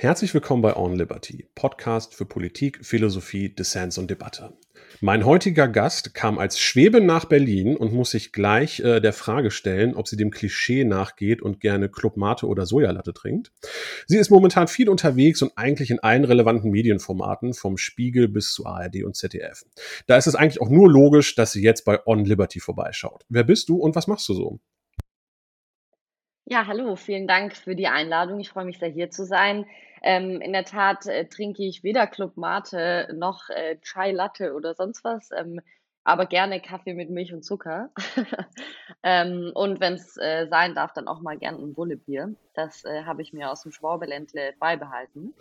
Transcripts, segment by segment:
Herzlich willkommen bei On Liberty, Podcast für Politik, Philosophie, Dissens und Debatte. Mein heutiger Gast kam als Schwebe nach Berlin und muss sich gleich äh, der Frage stellen, ob sie dem Klischee nachgeht und gerne Club Mate oder Sojalatte trinkt. Sie ist momentan viel unterwegs und eigentlich in allen relevanten Medienformaten, vom Spiegel bis zu ARD und ZDF. Da ist es eigentlich auch nur logisch, dass sie jetzt bei On Liberty vorbeischaut. Wer bist du und was machst du so? Ja, hallo, vielen Dank für die Einladung. Ich freue mich sehr, hier zu sein. Ähm, in der Tat äh, trinke ich weder Club Mate noch äh, Chai Latte oder sonst was, ähm, aber gerne Kaffee mit Milch und Zucker. ähm, und wenn es äh, sein darf, dann auch mal gerne ein Bullebier. Das äh, habe ich mir aus dem Schwabeländle beibehalten.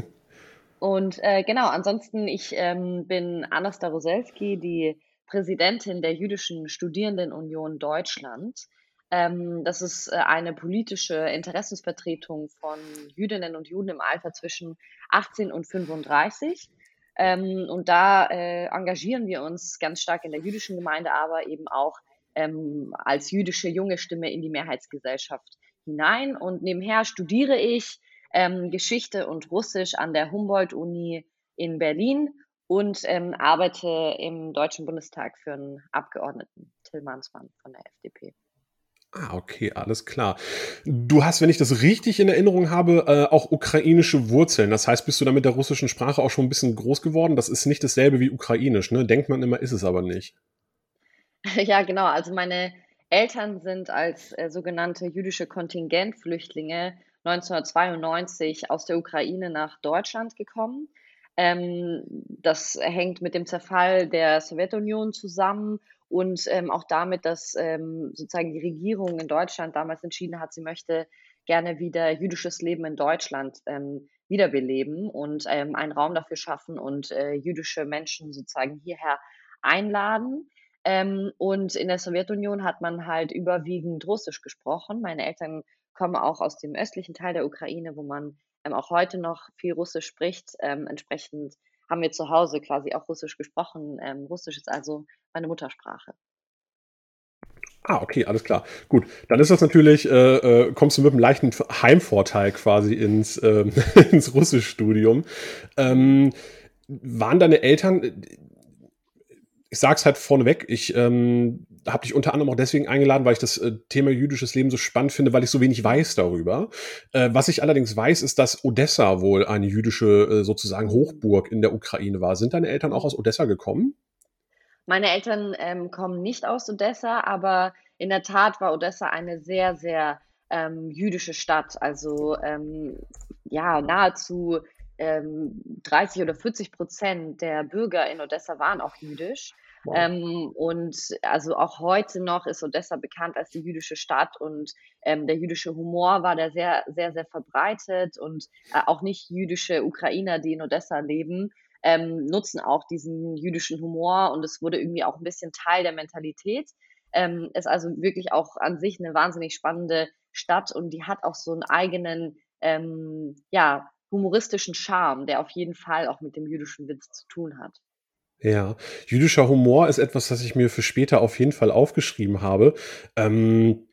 und äh, genau, ansonsten, ich ähm, bin Anna Staroselski, die Präsidentin der Jüdischen Studierendenunion Deutschland. Ähm, das ist äh, eine politische Interessensvertretung von Jüdinnen und Juden im Alter zwischen 18 und 35. Ähm, und da äh, engagieren wir uns ganz stark in der jüdischen Gemeinde, aber eben auch ähm, als jüdische junge Stimme in die Mehrheitsgesellschaft hinein. Und nebenher studiere ich ähm, Geschichte und Russisch an der Humboldt-Uni in Berlin und ähm, arbeite im Deutschen Bundestag für einen Abgeordneten, Till Mansmann von der FDP. Ah, okay, alles klar. Du hast, wenn ich das richtig in Erinnerung habe, äh, auch ukrainische Wurzeln. Das heißt, bist du da mit der russischen Sprache auch schon ein bisschen groß geworden? Das ist nicht dasselbe wie ukrainisch, ne? Denkt man immer, ist es aber nicht. Ja, genau. Also meine Eltern sind als äh, sogenannte jüdische Kontingentflüchtlinge 1992 aus der Ukraine nach Deutschland gekommen. Ähm, das hängt mit dem Zerfall der Sowjetunion zusammen und ähm, auch damit, dass ähm, sozusagen die Regierung in Deutschland damals entschieden hat, sie möchte gerne wieder jüdisches Leben in Deutschland ähm, wiederbeleben und ähm, einen Raum dafür schaffen und äh, jüdische Menschen sozusagen hierher einladen. Ähm, und in der Sowjetunion hat man halt überwiegend Russisch gesprochen. Meine Eltern kommen auch aus dem östlichen Teil der Ukraine, wo man ähm, auch heute noch viel Russisch spricht. Ähm, entsprechend haben wir zu Hause quasi auch Russisch gesprochen. Ähm, Russisch ist also meine Muttersprache. Ah, okay, alles klar. Gut, dann ist das natürlich, äh, äh, kommst du mit einem leichten Heimvorteil quasi ins, äh, ins Russischstudium. Ähm, waren deine Eltern, ich sag's halt vorneweg, ich ähm, habe dich unter anderem auch deswegen eingeladen, weil ich das äh, Thema jüdisches Leben so spannend finde, weil ich so wenig weiß darüber. Äh, was ich allerdings weiß, ist, dass Odessa wohl eine jüdische äh, sozusagen Hochburg in der Ukraine war. Sind deine Eltern auch aus Odessa gekommen? Meine Eltern ähm, kommen nicht aus Odessa, aber in der Tat war Odessa eine sehr, sehr ähm, jüdische Stadt. Also ähm, ja, nahezu 30 ähm, oder 40 Prozent der Bürger in Odessa waren auch jüdisch. Wow. Ähm, und also auch heute noch ist Odessa bekannt als die jüdische Stadt und ähm, der jüdische Humor war da sehr, sehr, sehr verbreitet und äh, auch nicht jüdische Ukrainer, die in Odessa leben, ähm, nutzen auch diesen jüdischen Humor und es wurde irgendwie auch ein bisschen Teil der Mentalität. Ähm, ist also wirklich auch an sich eine wahnsinnig spannende Stadt und die hat auch so einen eigenen, ähm, ja, humoristischen Charme, der auf jeden Fall auch mit dem jüdischen Witz zu tun hat. Ja, jüdischer Humor ist etwas, das ich mir für später auf jeden Fall aufgeschrieben habe. Ähm,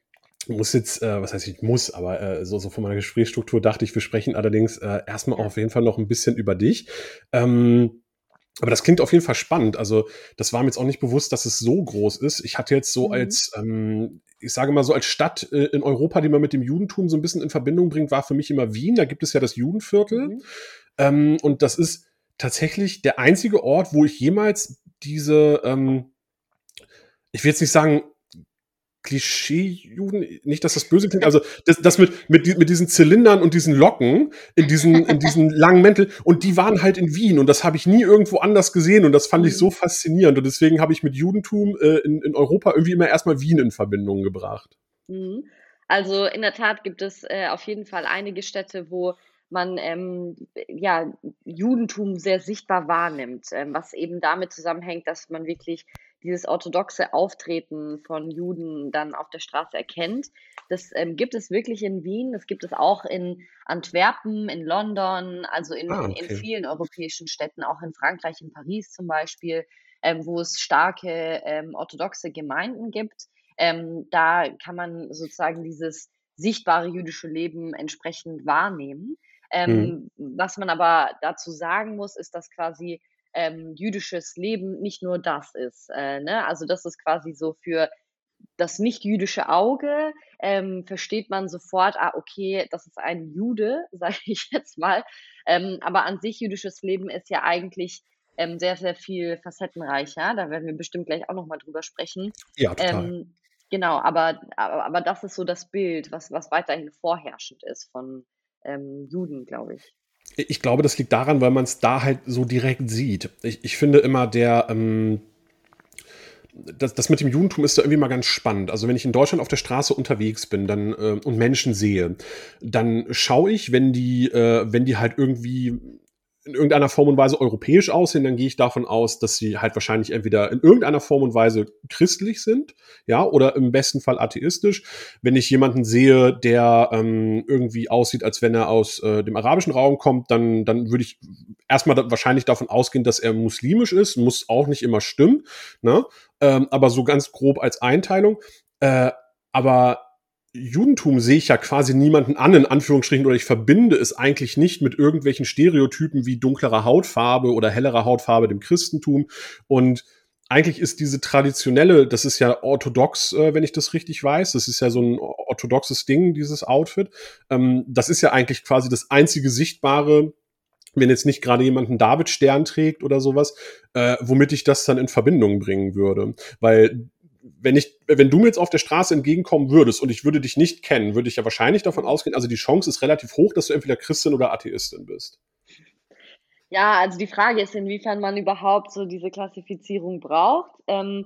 muss jetzt, äh, was heißt ich muss, aber äh, so, so von meiner Gesprächsstruktur dachte ich, wir sprechen allerdings äh, erstmal auf jeden Fall noch ein bisschen über dich. Ähm, aber das klingt auf jeden Fall spannend. Also, das war mir jetzt auch nicht bewusst, dass es so groß ist. Ich hatte jetzt so mhm. als, ähm, ich sage mal so, als Stadt äh, in Europa, die man mit dem Judentum so ein bisschen in Verbindung bringt, war für mich immer Wien. Da gibt es ja das Judenviertel. Mhm. Ähm, und das ist tatsächlich der einzige Ort, wo ich jemals diese, ähm, ich will jetzt nicht sagen, Klischee-Juden, nicht, dass das böse klingt, also das, das mit, mit, mit diesen Zylindern und diesen Locken in diesen, in diesen langen Mäntel und die waren halt in Wien und das habe ich nie irgendwo anders gesehen und das fand ich so mhm. faszinierend und deswegen habe ich mit Judentum äh, in, in Europa irgendwie immer erstmal Wien in Verbindung gebracht. Mhm. Also in der Tat gibt es äh, auf jeden Fall einige Städte, wo man ähm, ja, Judentum sehr sichtbar wahrnimmt, ähm, was eben damit zusammenhängt, dass man wirklich dieses orthodoxe Auftreten von Juden dann auf der Straße erkennt. Das ähm, gibt es wirklich in Wien, das gibt es auch in Antwerpen, in London, also in, ah, okay. in vielen europäischen Städten, auch in Frankreich, in Paris zum Beispiel, ähm, wo es starke ähm, orthodoxe Gemeinden gibt. Ähm, da kann man sozusagen dieses sichtbare jüdische Leben entsprechend wahrnehmen. Mhm. Was man aber dazu sagen muss, ist, dass quasi ähm, jüdisches Leben nicht nur das ist. Äh, ne? Also das ist quasi so für das nicht-jüdische Auge ähm, versteht man sofort, ah, okay, das ist ein Jude, sage ich jetzt mal. Ähm, aber an sich jüdisches Leben ist ja eigentlich ähm, sehr, sehr viel facettenreicher. Da werden wir bestimmt gleich auch nochmal drüber sprechen. Ja, total. Ähm, genau, aber, aber, aber das ist so das Bild, was, was weiterhin vorherrschend ist von ähm, Juden, glaube ich. Ich glaube, das liegt daran, weil man es da halt so direkt sieht. Ich, ich finde immer, der, ähm, das, das mit dem Judentum ist da irgendwie mal ganz spannend. Also wenn ich in Deutschland auf der Straße unterwegs bin dann, äh, und Menschen sehe, dann schaue ich, wenn die, äh, wenn die halt irgendwie in irgendeiner Form und Weise europäisch aussehen, dann gehe ich davon aus, dass sie halt wahrscheinlich entweder in irgendeiner Form und Weise christlich sind, ja, oder im besten Fall atheistisch. Wenn ich jemanden sehe, der ähm, irgendwie aussieht, als wenn er aus äh, dem arabischen Raum kommt, dann, dann würde ich erstmal da wahrscheinlich davon ausgehen, dass er muslimisch ist, muss auch nicht immer stimmen, ne? Ähm, aber so ganz grob als Einteilung. Äh, aber Judentum sehe ich ja quasi niemanden an, in Anführungsstrichen, oder ich verbinde es eigentlich nicht mit irgendwelchen Stereotypen wie dunklerer Hautfarbe oder hellerer Hautfarbe dem Christentum. Und eigentlich ist diese traditionelle, das ist ja orthodox, äh, wenn ich das richtig weiß, das ist ja so ein orthodoxes Ding, dieses Outfit. Ähm, das ist ja eigentlich quasi das einzige sichtbare, wenn jetzt nicht gerade jemand einen David-Stern trägt oder sowas, äh, womit ich das dann in Verbindung bringen würde. Weil wenn ich, wenn du mir jetzt auf der Straße entgegenkommen würdest und ich würde dich nicht kennen, würde ich ja wahrscheinlich davon ausgehen, also die Chance ist relativ hoch, dass du entweder Christin oder Atheistin bist. Ja, also die Frage ist, inwiefern man überhaupt so diese Klassifizierung braucht. Ähm,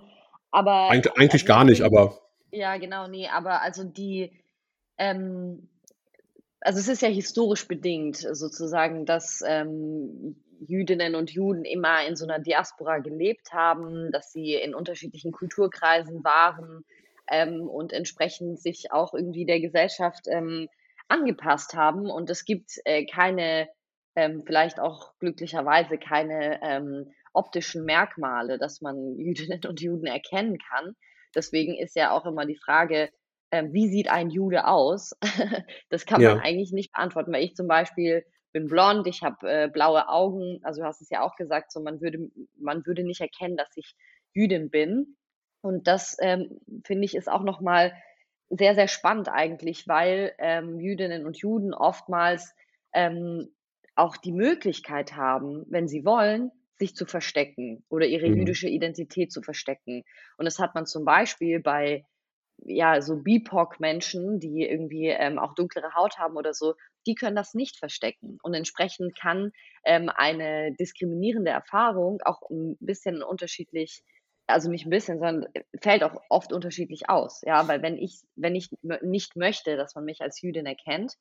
aber Eig eigentlich also, gar nicht, aber. Ja, genau, nee, aber also die, ähm, also es ist ja historisch bedingt sozusagen, dass ähm, Jüdinnen und Juden immer in so einer Diaspora gelebt haben, dass sie in unterschiedlichen Kulturkreisen waren ähm, und entsprechend sich auch irgendwie der Gesellschaft ähm, angepasst haben. Und es gibt äh, keine, ähm, vielleicht auch glücklicherweise keine ähm, optischen Merkmale, dass man Jüdinnen und Juden erkennen kann. Deswegen ist ja auch immer die Frage, ähm, wie sieht ein Jude aus? das kann ja. man eigentlich nicht beantworten, weil ich zum Beispiel bin blond, ich habe äh, blaue Augen. Also du hast es ja auch gesagt, so man würde, man würde nicht erkennen, dass ich Jüdin bin. Und das ähm, finde ich ist auch nochmal sehr, sehr spannend eigentlich, weil ähm, Jüdinnen und Juden oftmals ähm, auch die Möglichkeit haben, wenn sie wollen, sich zu verstecken oder ihre mhm. jüdische Identität zu verstecken. Und das hat man zum Beispiel bei ja, so BIPOC-Menschen, die irgendwie ähm, auch dunklere Haut haben oder so, die können das nicht verstecken. Und entsprechend kann ähm, eine diskriminierende Erfahrung auch ein bisschen unterschiedlich, also nicht ein bisschen, sondern äh, fällt auch oft unterschiedlich aus. Ja, weil wenn ich, wenn ich nicht möchte, dass man mich als Jüdin erkennt,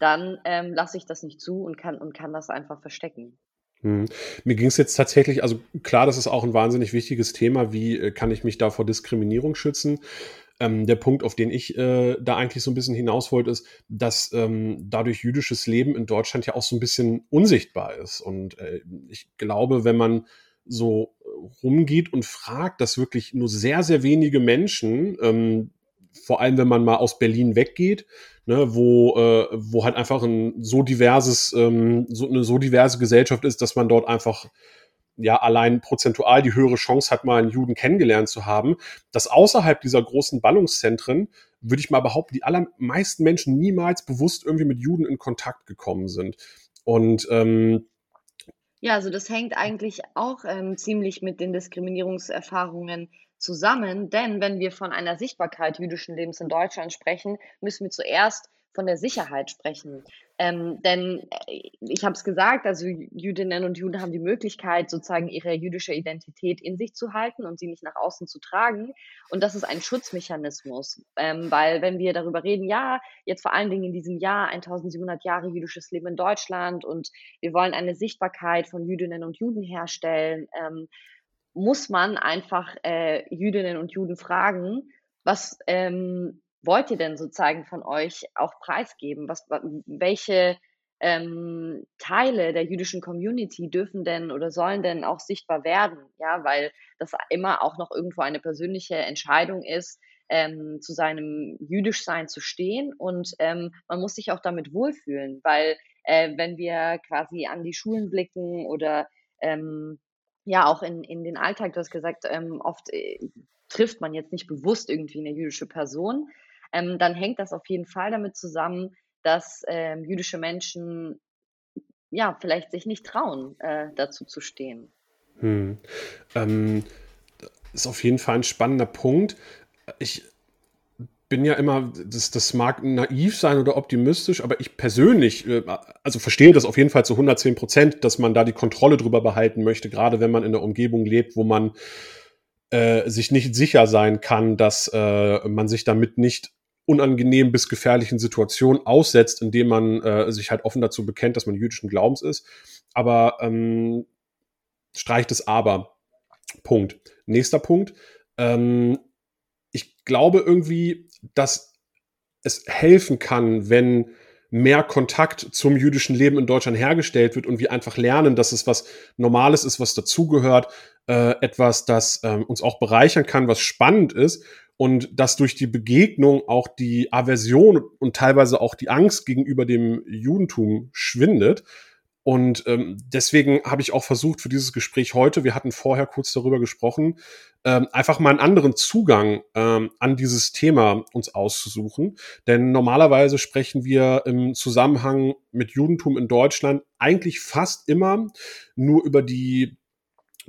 dann ähm, lasse ich das nicht zu und kann, und kann das einfach verstecken. Hm. Mir ging es jetzt tatsächlich, also klar, das ist auch ein wahnsinnig wichtiges Thema. Wie äh, kann ich mich da vor Diskriminierung schützen? Ähm, der Punkt, auf den ich äh, da eigentlich so ein bisschen hinaus wollte, ist, dass ähm, dadurch jüdisches Leben in Deutschland ja auch so ein bisschen unsichtbar ist. Und äh, ich glaube, wenn man so rumgeht und fragt, dass wirklich nur sehr, sehr wenige Menschen, ähm, vor allem wenn man mal aus Berlin weggeht, ne, wo, äh, wo halt einfach ein so diverses, ähm, so eine so diverse Gesellschaft ist, dass man dort einfach ja allein prozentual die höhere Chance hat, mal einen Juden kennengelernt zu haben, dass außerhalb dieser großen Ballungszentren, würde ich mal behaupten, die allermeisten Menschen niemals bewusst irgendwie mit Juden in Kontakt gekommen sind. Und ähm, ja, also das hängt eigentlich auch ähm, ziemlich mit den Diskriminierungserfahrungen zusammen, denn wenn wir von einer Sichtbarkeit jüdischen Lebens in Deutschland sprechen, müssen wir zuerst von der Sicherheit sprechen. Ähm, denn äh, ich habe es gesagt, also Jüdinnen und Juden haben die Möglichkeit, sozusagen ihre jüdische Identität in sich zu halten und sie nicht nach außen zu tragen. Und das ist ein Schutzmechanismus, ähm, weil wenn wir darüber reden, ja, jetzt vor allen Dingen in diesem Jahr 1700 Jahre jüdisches Leben in Deutschland und wir wollen eine Sichtbarkeit von Jüdinnen und Juden herstellen, ähm, muss man einfach äh, Jüdinnen und Juden fragen, was ähm, wollt ihr denn sozusagen von euch auch preisgeben? Was, welche ähm, Teile der jüdischen Community dürfen denn oder sollen denn auch sichtbar werden? Ja, weil das immer auch noch irgendwo eine persönliche Entscheidung ist, ähm, zu seinem Jüdischsein zu stehen und ähm, man muss sich auch damit wohlfühlen, weil äh, wenn wir quasi an die Schulen blicken oder ähm, ja auch in, in den Alltag, du hast gesagt, ähm, oft äh, trifft man jetzt nicht bewusst irgendwie eine jüdische Person, ähm, dann hängt das auf jeden Fall damit zusammen, dass ähm, jüdische Menschen ja vielleicht sich nicht trauen, äh, dazu zu stehen. Hm. Ähm, ist auf jeden Fall ein spannender Punkt. Ich bin ja immer, das, das mag naiv sein oder optimistisch, aber ich persönlich, äh, also verstehe das auf jeden Fall zu 110 Prozent, dass man da die Kontrolle drüber behalten möchte, gerade wenn man in der Umgebung lebt, wo man äh, sich nicht sicher sein kann, dass äh, man sich damit nicht unangenehm bis gefährlichen Situationen aussetzt, indem man äh, sich halt offen dazu bekennt, dass man jüdischen Glaubens ist. Aber ähm, streicht es aber. Punkt. Nächster Punkt. Ähm, ich glaube irgendwie, dass es helfen kann, wenn mehr Kontakt zum jüdischen Leben in Deutschland hergestellt wird und wir einfach lernen, dass es was Normales ist, was dazugehört, äh, etwas, das äh, uns auch bereichern kann, was spannend ist und dass durch die Begegnung auch die Aversion und teilweise auch die Angst gegenüber dem Judentum schwindet und ähm, deswegen habe ich auch versucht für dieses Gespräch heute, wir hatten vorher kurz darüber gesprochen, ähm, einfach mal einen anderen Zugang ähm, an dieses Thema uns auszusuchen. Denn normalerweise sprechen wir im Zusammenhang mit Judentum in Deutschland eigentlich fast immer nur über die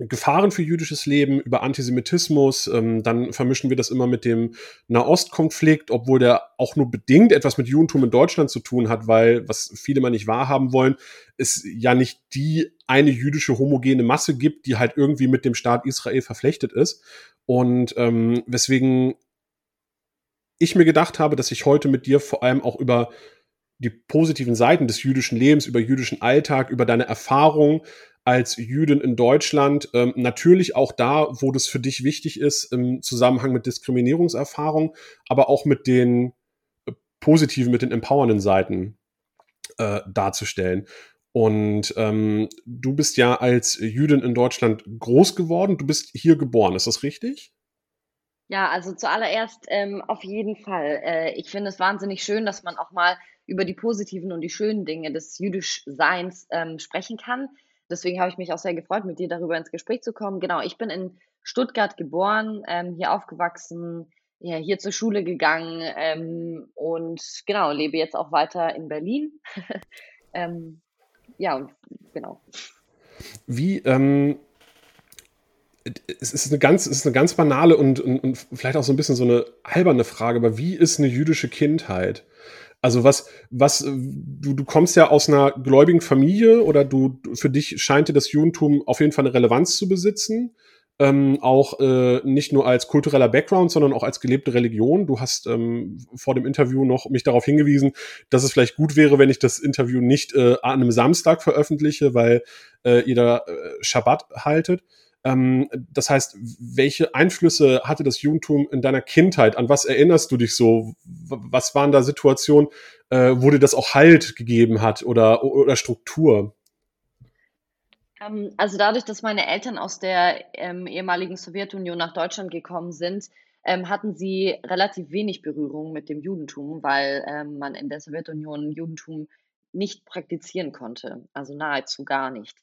Gefahren für jüdisches Leben, über Antisemitismus. Ähm, dann vermischen wir das immer mit dem Nahostkonflikt, obwohl der auch nur bedingt etwas mit Judentum in Deutschland zu tun hat, weil, was viele mal nicht wahrhaben wollen, es ja nicht die eine jüdische homogene Masse gibt, die halt irgendwie mit dem Staat Israel verflechtet ist. Und ähm, weswegen ich mir gedacht habe, dass ich heute mit dir vor allem auch über die positiven Seiten des jüdischen Lebens, über jüdischen Alltag, über deine Erfahrung als Jüdin in Deutschland. Ähm, natürlich auch da, wo das für dich wichtig ist, im Zusammenhang mit Diskriminierungserfahrung, aber auch mit den äh, positiven, mit den empowernden Seiten äh, darzustellen. Und ähm, du bist ja als Jüdin in Deutschland groß geworden. Du bist hier geboren, ist das richtig? Ja, also zuallererst ähm, auf jeden Fall. Äh, ich finde es wahnsinnig schön, dass man auch mal über die positiven und die schönen Dinge des Jüdischseins ähm, sprechen kann. Deswegen habe ich mich auch sehr gefreut, mit dir darüber ins Gespräch zu kommen. Genau, ich bin in Stuttgart geboren, ähm, hier aufgewachsen, ja, hier zur Schule gegangen ähm, und genau, lebe jetzt auch weiter in Berlin. ähm, ja, genau. Wie, ähm, es ist eine ganz, es ist eine ganz banale und, und, und vielleicht auch so ein bisschen so eine alberne Frage, aber wie ist eine jüdische Kindheit? Also was, was, du, du kommst ja aus einer gläubigen Familie oder du, für dich scheint dir das Judentum auf jeden Fall eine Relevanz zu besitzen. Ähm, auch äh, nicht nur als kultureller Background, sondern auch als gelebte Religion. Du hast ähm, vor dem Interview noch mich darauf hingewiesen, dass es vielleicht gut wäre, wenn ich das Interview nicht äh, an einem Samstag veröffentliche, weil äh, ihr da äh, Schabbat haltet. Ähm, das heißt, welche Einflüsse hatte das Judentum in deiner Kindheit? An was erinnerst du dich so? Was waren da Situationen, äh, wo dir das auch Halt gegeben hat oder, oder Struktur? Ähm, also dadurch, dass meine Eltern aus der ähm, ehemaligen Sowjetunion nach Deutschland gekommen sind, ähm, hatten sie relativ wenig Berührung mit dem Judentum, weil ähm, man in der Sowjetunion Judentum nicht praktizieren konnte, also nahezu gar nicht.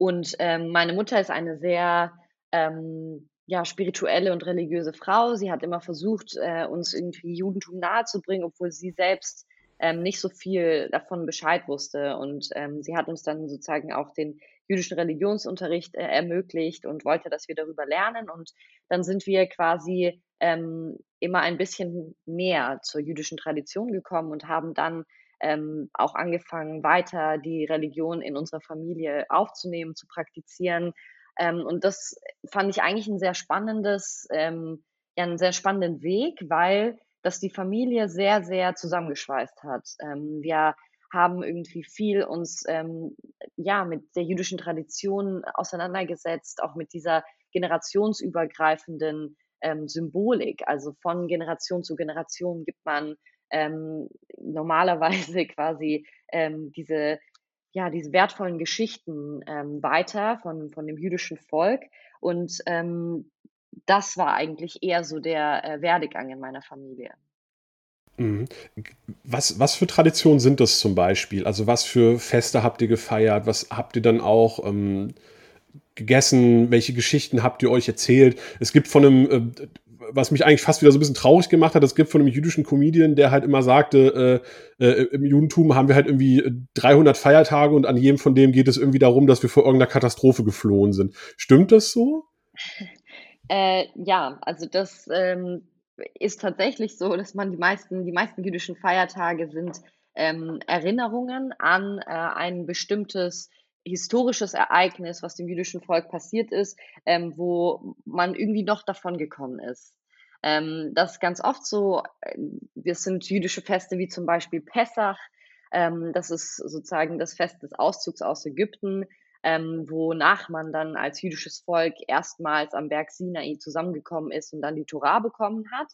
Und ähm, meine Mutter ist eine sehr ähm, ja, spirituelle und religiöse Frau. Sie hat immer versucht, äh, uns irgendwie Judentum nahezubringen, obwohl sie selbst ähm, nicht so viel davon Bescheid wusste. Und ähm, sie hat uns dann sozusagen auch den jüdischen Religionsunterricht äh, ermöglicht und wollte, dass wir darüber lernen. Und dann sind wir quasi ähm, immer ein bisschen näher zur jüdischen Tradition gekommen und haben dann ähm, auch angefangen, weiter die Religion in unserer Familie aufzunehmen, zu praktizieren. Ähm, und das fand ich eigentlich ein sehr spannendes, ähm, ja, einen sehr spannenden Weg, weil das die Familie sehr, sehr zusammengeschweißt hat. Ähm, wir haben irgendwie viel uns ähm, ja mit der jüdischen Tradition auseinandergesetzt, auch mit dieser generationsübergreifenden ähm, Symbolik. Also von Generation zu Generation gibt man ähm, normalerweise quasi ähm, diese, ja, diese wertvollen Geschichten ähm, weiter von, von dem jüdischen Volk. Und ähm, das war eigentlich eher so der äh, Werdegang in meiner Familie. Mhm. Was, was für Traditionen sind das zum Beispiel? Also was für Feste habt ihr gefeiert? Was habt ihr dann auch ähm, gegessen? Welche Geschichten habt ihr euch erzählt? Es gibt von einem, äh, was mich eigentlich fast wieder so ein bisschen traurig gemacht hat, es gibt von einem jüdischen Comedian, der halt immer sagte, äh, äh, im Judentum haben wir halt irgendwie 300 Feiertage und an jedem von dem geht es irgendwie darum, dass wir vor irgendeiner Katastrophe geflohen sind. Stimmt das so? Äh, ja, also das ähm, ist tatsächlich so, dass man die meisten, die meisten jüdischen Feiertage sind ähm, Erinnerungen an äh, ein bestimmtes historisches Ereignis, was dem jüdischen Volk passiert ist, ähm, wo man irgendwie noch davon gekommen ist. Ähm, das ist ganz oft so. Das sind jüdische Feste wie zum Beispiel Pessach. Ähm, das ist sozusagen das Fest des Auszugs aus Ägypten ähm, wonach man dann als jüdisches Volk erstmals am Berg Sinai zusammengekommen ist und dann die Torah bekommen hat.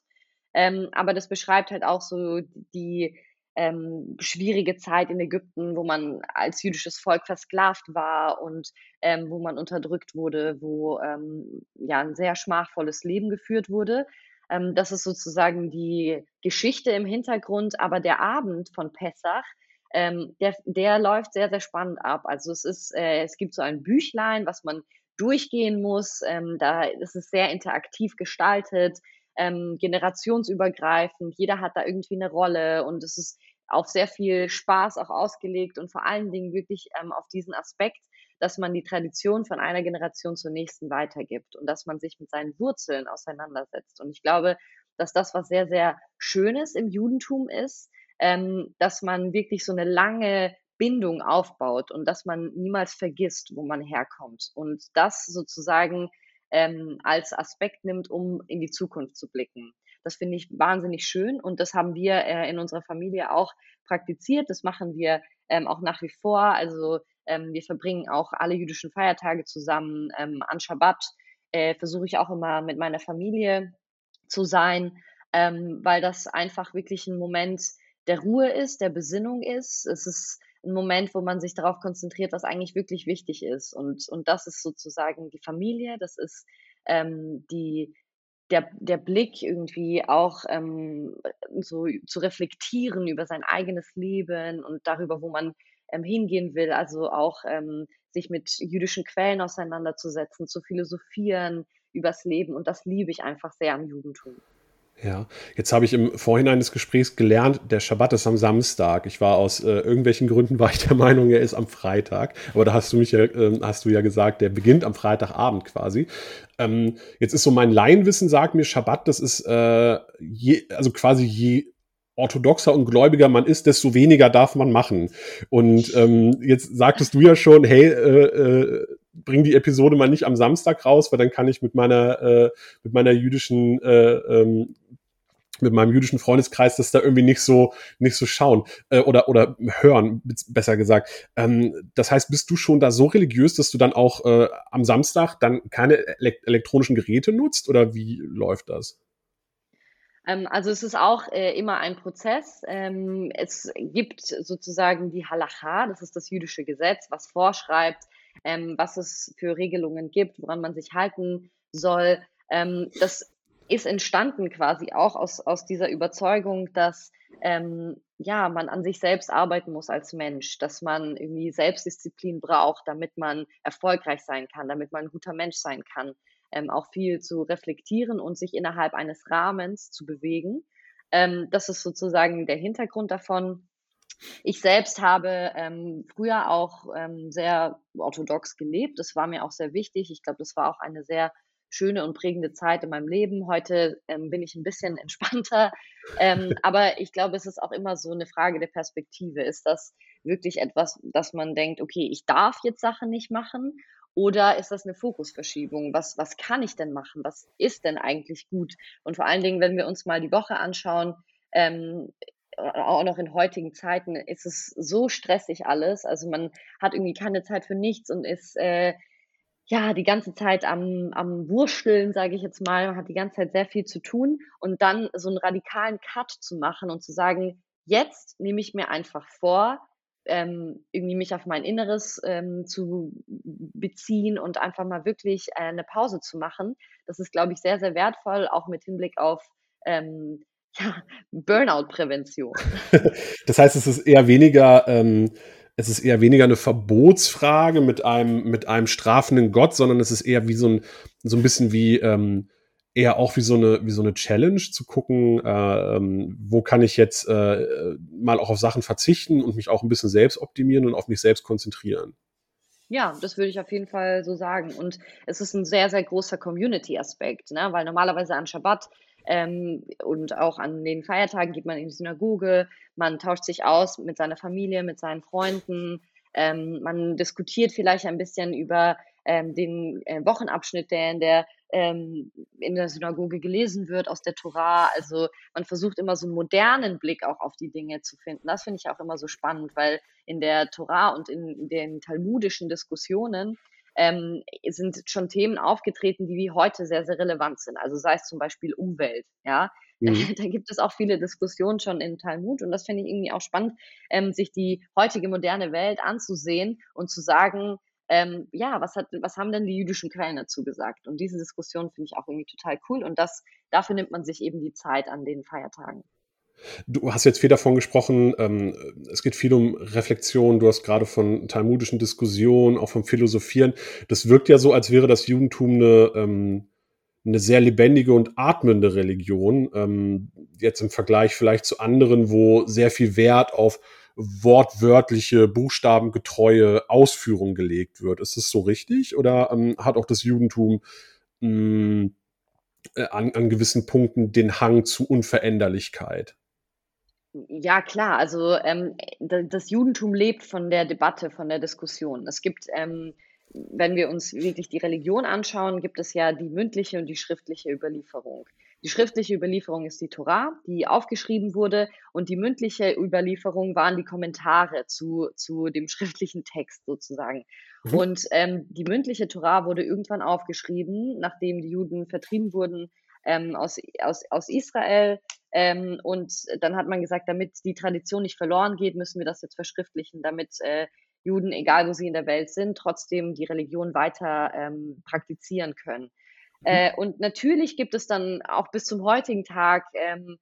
Ähm, aber das beschreibt halt auch so die ähm, schwierige Zeit in Ägypten, wo man als jüdisches Volk versklavt war und ähm, wo man unterdrückt wurde, wo ähm, ja ein sehr schmachvolles Leben geführt wurde. Ähm, das ist sozusagen die Geschichte im Hintergrund, aber der Abend von Pessach ähm, der, der läuft sehr, sehr spannend ab. Also es ist, äh, es gibt so ein Büchlein, was man durchgehen muss. Ähm, da ist es sehr interaktiv gestaltet, ähm, generationsübergreifend. Jeder hat da irgendwie eine Rolle und es ist auf sehr viel Spaß auch ausgelegt und vor allen Dingen wirklich ähm, auf diesen Aspekt, dass man die Tradition von einer Generation zur nächsten weitergibt und dass man sich mit seinen Wurzeln auseinandersetzt. Und ich glaube, dass das was sehr, sehr Schönes im Judentum ist, ähm, dass man wirklich so eine lange Bindung aufbaut und dass man niemals vergisst, wo man herkommt und das sozusagen ähm, als Aspekt nimmt, um in die Zukunft zu blicken. Das finde ich wahnsinnig schön und das haben wir äh, in unserer Familie auch praktiziert. Das machen wir ähm, auch nach wie vor. Also ähm, wir verbringen auch alle jüdischen Feiertage zusammen. Ähm, an Schabbat äh, versuche ich auch immer mit meiner Familie zu sein, ähm, weil das einfach wirklich ein Moment der Ruhe ist, der Besinnung ist. Es ist ein Moment, wo man sich darauf konzentriert, was eigentlich wirklich wichtig ist. Und, und das ist sozusagen die Familie, das ist ähm, die, der, der Blick irgendwie auch ähm, so zu reflektieren über sein eigenes Leben und darüber, wo man ähm, hingehen will. Also auch ähm, sich mit jüdischen Quellen auseinanderzusetzen, zu philosophieren übers Leben. Und das liebe ich einfach sehr am Judentum. Ja, jetzt habe ich im Vorhinein des Gesprächs gelernt, der Schabbat ist am Samstag. Ich war aus äh, irgendwelchen Gründen war ich der Meinung, er ist am Freitag. Aber da hast du mich ja, äh, hast du ja gesagt, der beginnt am Freitagabend quasi. Ähm, jetzt ist so mein Laienwissen sagt mir, Schabbat, das ist äh, je, also quasi je orthodoxer und gläubiger man ist, desto weniger darf man machen. Und ähm, jetzt sagtest du ja schon, hey, äh, äh, bring die Episode mal nicht am Samstag raus, weil dann kann ich mit meiner äh, mit meiner jüdischen äh, ähm, mit meinem jüdischen Freundeskreis das da irgendwie nicht so nicht so schauen äh, oder oder hören besser gesagt. Ähm, das heißt, bist du schon da so religiös, dass du dann auch äh, am Samstag dann keine elektronischen Geräte nutzt oder wie läuft das? Ähm, also es ist auch äh, immer ein Prozess. Ähm, es gibt sozusagen die Halacha, das ist das jüdische Gesetz, was vorschreibt, ähm, was es für Regelungen gibt, woran man sich halten soll. Ähm, das ist entstanden quasi auch aus, aus dieser Überzeugung, dass ähm, ja, man an sich selbst arbeiten muss als Mensch, dass man irgendwie Selbstdisziplin braucht, damit man erfolgreich sein kann, damit man ein guter Mensch sein kann, ähm, auch viel zu reflektieren und sich innerhalb eines Rahmens zu bewegen. Ähm, das ist sozusagen der Hintergrund davon. Ich selbst habe ähm, früher auch ähm, sehr orthodox gelebt. Das war mir auch sehr wichtig. Ich glaube, das war auch eine sehr schöne und prägende Zeit in meinem Leben. Heute ähm, bin ich ein bisschen entspannter. Ähm, aber ich glaube, es ist auch immer so eine Frage der Perspektive. Ist das wirklich etwas, dass man denkt, okay, ich darf jetzt Sachen nicht machen? Oder ist das eine Fokusverschiebung? Was, was kann ich denn machen? Was ist denn eigentlich gut? Und vor allen Dingen, wenn wir uns mal die Woche anschauen, ähm, auch noch in heutigen Zeiten ist es so stressig alles. Also man hat irgendwie keine Zeit für nichts und ist äh, ja die ganze Zeit am, am Wursteln, sage ich jetzt mal, man hat die ganze Zeit sehr viel zu tun und dann so einen radikalen Cut zu machen und zu sagen, jetzt nehme ich mir einfach vor, ähm, irgendwie mich auf mein Inneres ähm, zu beziehen und einfach mal wirklich äh, eine Pause zu machen. Das ist, glaube ich, sehr, sehr wertvoll, auch mit Hinblick auf ähm, ja, Burnout-Prävention. das heißt, es ist eher weniger, ähm, es ist eher weniger eine Verbotsfrage mit einem, mit einem strafenden Gott, sondern es ist eher wie so ein, so ein bisschen wie, ähm, eher auch wie so eine, wie so eine Challenge zu gucken, äh, ähm, wo kann ich jetzt äh, mal auch auf Sachen verzichten und mich auch ein bisschen selbst optimieren und auf mich selbst konzentrieren. Ja, das würde ich auf jeden Fall so sagen. Und es ist ein sehr, sehr großer Community-Aspekt, ne? weil normalerweise an Schabbat ähm, und auch an den Feiertagen geht man in die Synagoge, man tauscht sich aus mit seiner Familie, mit seinen Freunden, ähm, man diskutiert vielleicht ein bisschen über ähm, den äh, Wochenabschnitt, der in der ähm, in der Synagoge gelesen wird aus der Torah. Also man versucht immer so einen modernen Blick auch auf die Dinge zu finden. Das finde ich auch immer so spannend, weil in der Torah und in den talmudischen Diskussionen ähm, sind schon Themen aufgetreten, die wie heute sehr, sehr relevant sind. Also sei es zum Beispiel Umwelt, ja. Mhm. Da gibt es auch viele Diskussionen schon im Talmud und das finde ich irgendwie auch spannend, ähm, sich die heutige moderne Welt anzusehen und zu sagen, ähm, ja, was, hat, was haben denn die jüdischen Quellen dazu gesagt? Und diese Diskussion finde ich auch irgendwie total cool und das, dafür nimmt man sich eben die Zeit an den Feiertagen. Du hast jetzt viel davon gesprochen, ähm, es geht viel um Reflexion, du hast gerade von talmudischen Diskussionen, auch vom Philosophieren. Das wirkt ja so, als wäre das Judentum eine, ähm, eine sehr lebendige und atmende Religion. Ähm, jetzt im Vergleich vielleicht zu anderen, wo sehr viel Wert auf wortwörtliche, buchstabengetreue Ausführung gelegt wird. Ist das so richtig? Oder ähm, hat auch das Judentum mh, mm, äh, an, an gewissen Punkten den Hang zu Unveränderlichkeit? Ja, klar. Also ähm, das Judentum lebt von der Debatte, von der Diskussion. Es gibt, ähm, wenn wir uns wirklich die Religion anschauen, gibt es ja die mündliche und die schriftliche Überlieferung. Die schriftliche Überlieferung ist die Torah, die aufgeschrieben wurde, und die mündliche Überlieferung waren die Kommentare zu, zu dem schriftlichen Text sozusagen. Mhm. Und ähm, die mündliche Torah wurde irgendwann aufgeschrieben, nachdem die Juden vertrieben wurden ähm, aus, aus, aus Israel. Ähm, und dann hat man gesagt, damit die Tradition nicht verloren geht, müssen wir das jetzt verschriftlichen, damit äh, Juden, egal wo sie in der Welt sind, trotzdem die Religion weiter ähm, praktizieren können. Mhm. Äh, und natürlich gibt es dann auch bis zum heutigen Tag ähm,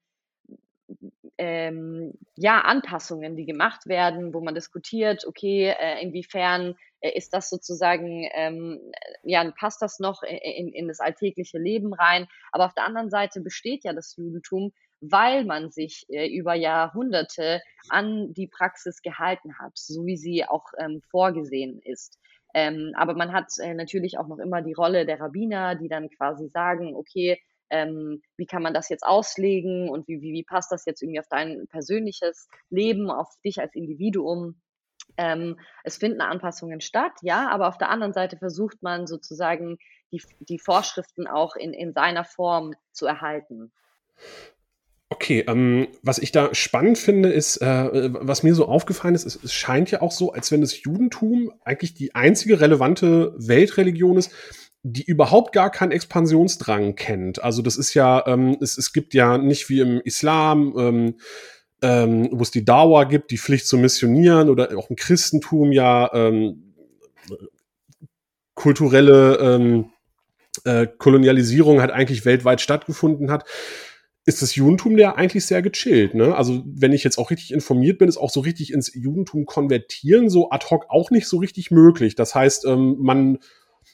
ähm, ja, Anpassungen, die gemacht werden, wo man diskutiert, okay, äh, inwiefern äh, ist das sozusagen, ähm, ja, passt das noch in, in das alltägliche Leben rein. Aber auf der anderen Seite besteht ja das Judentum, weil man sich äh, über Jahrhunderte an die Praxis gehalten hat, so wie sie auch ähm, vorgesehen ist. Ähm, aber man hat äh, natürlich auch noch immer die Rolle der Rabbiner, die dann quasi sagen, okay, ähm, wie kann man das jetzt auslegen und wie, wie, wie passt das jetzt irgendwie auf dein persönliches Leben, auf dich als Individuum? Ähm, es finden Anpassungen statt, ja, aber auf der anderen Seite versucht man sozusagen die, die Vorschriften auch in, in seiner Form zu erhalten. Okay, ähm, was ich da spannend finde, ist, äh, was mir so aufgefallen ist, es, es scheint ja auch so, als wenn das Judentum eigentlich die einzige relevante Weltreligion ist, die überhaupt gar keinen Expansionsdrang kennt. Also das ist ja, ähm, es, es gibt ja nicht wie im Islam, ähm, ähm, wo es die Dauer gibt, die Pflicht zu missionieren oder auch im Christentum ja ähm, kulturelle ähm, äh, Kolonialisierung halt eigentlich weltweit stattgefunden hat ist das Judentum ja eigentlich sehr gechillt. Ne? Also wenn ich jetzt auch richtig informiert bin, ist auch so richtig ins Judentum konvertieren so ad hoc auch nicht so richtig möglich. Das heißt, ähm, man,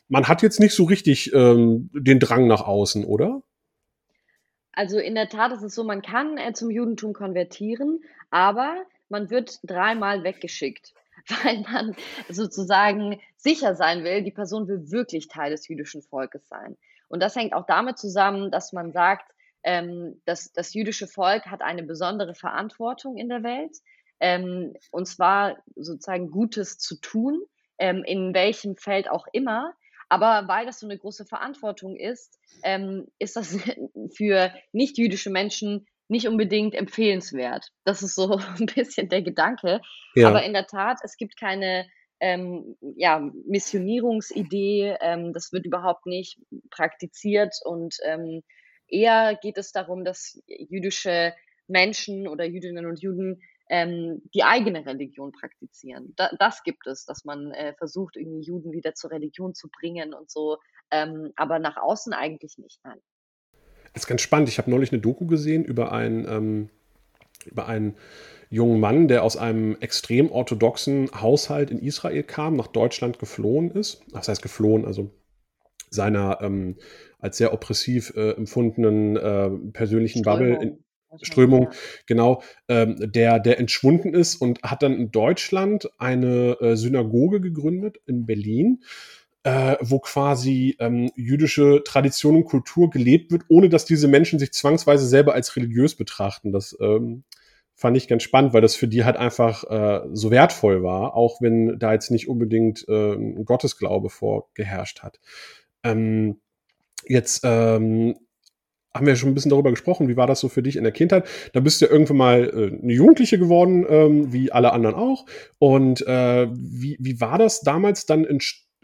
man hat jetzt nicht so richtig ähm, den Drang nach außen, oder? Also in der Tat ist es so, man kann äh, zum Judentum konvertieren, aber man wird dreimal weggeschickt, weil man sozusagen sicher sein will, die Person will wirklich Teil des jüdischen Volkes sein. Und das hängt auch damit zusammen, dass man sagt, ähm, das, das jüdische Volk hat eine besondere Verantwortung in der Welt, ähm, und zwar sozusagen Gutes zu tun, ähm, in welchem Feld auch immer. Aber weil das so eine große Verantwortung ist, ähm, ist das für nicht-jüdische Menschen nicht unbedingt empfehlenswert. Das ist so ein bisschen der Gedanke. Ja. Aber in der Tat, es gibt keine ähm, ja, Missionierungsidee. Ähm, das wird überhaupt nicht praktiziert und ähm, Eher geht es darum, dass jüdische Menschen oder Jüdinnen und Juden ähm, die eigene Religion praktizieren. Da, das gibt es, dass man äh, versucht, irgendwie Juden wieder zur Religion zu bringen und so, ähm, aber nach außen eigentlich nicht, nein. Das ist ganz spannend. Ich habe neulich eine Doku gesehen über einen, ähm, über einen jungen Mann, der aus einem extrem orthodoxen Haushalt in Israel kam, nach Deutschland geflohen ist. Das heißt geflohen, also seiner ähm, als sehr oppressiv äh, empfundenen äh, persönlichen Strömung. Bubble in Strömung, ja. genau, ähm, der, der entschwunden ist und hat dann in Deutschland eine äh, Synagoge gegründet in Berlin äh, wo quasi ähm, jüdische Tradition und Kultur gelebt wird, ohne dass diese Menschen sich zwangsweise selber als religiös betrachten. Das ähm, fand ich ganz spannend, weil das für die halt einfach äh, so wertvoll war, auch wenn da jetzt nicht unbedingt äh, ein Gottesglaube vorgeherrscht hat. Ähm, jetzt ähm, haben wir schon ein bisschen darüber gesprochen, wie war das so für dich in der Kindheit? Da bist du ja irgendwann mal äh, eine Jugendliche geworden, ähm, wie alle anderen auch. Und äh, wie, wie war das damals dann in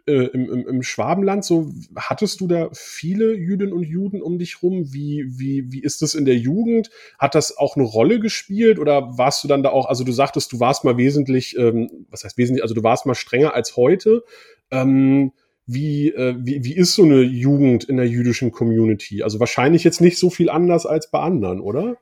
äh, im, im, im Schwabenland so, hattest du da viele Jüdinnen und Juden um dich rum? Wie, wie, wie ist das in der Jugend? Hat das auch eine Rolle gespielt oder warst du dann da auch, also du sagtest, du warst mal wesentlich, ähm, was heißt wesentlich, also du warst mal strenger als heute. Ähm, wie, äh, wie, wie ist so eine Jugend in der jüdischen Community? Also wahrscheinlich jetzt nicht so viel anders als bei anderen, oder?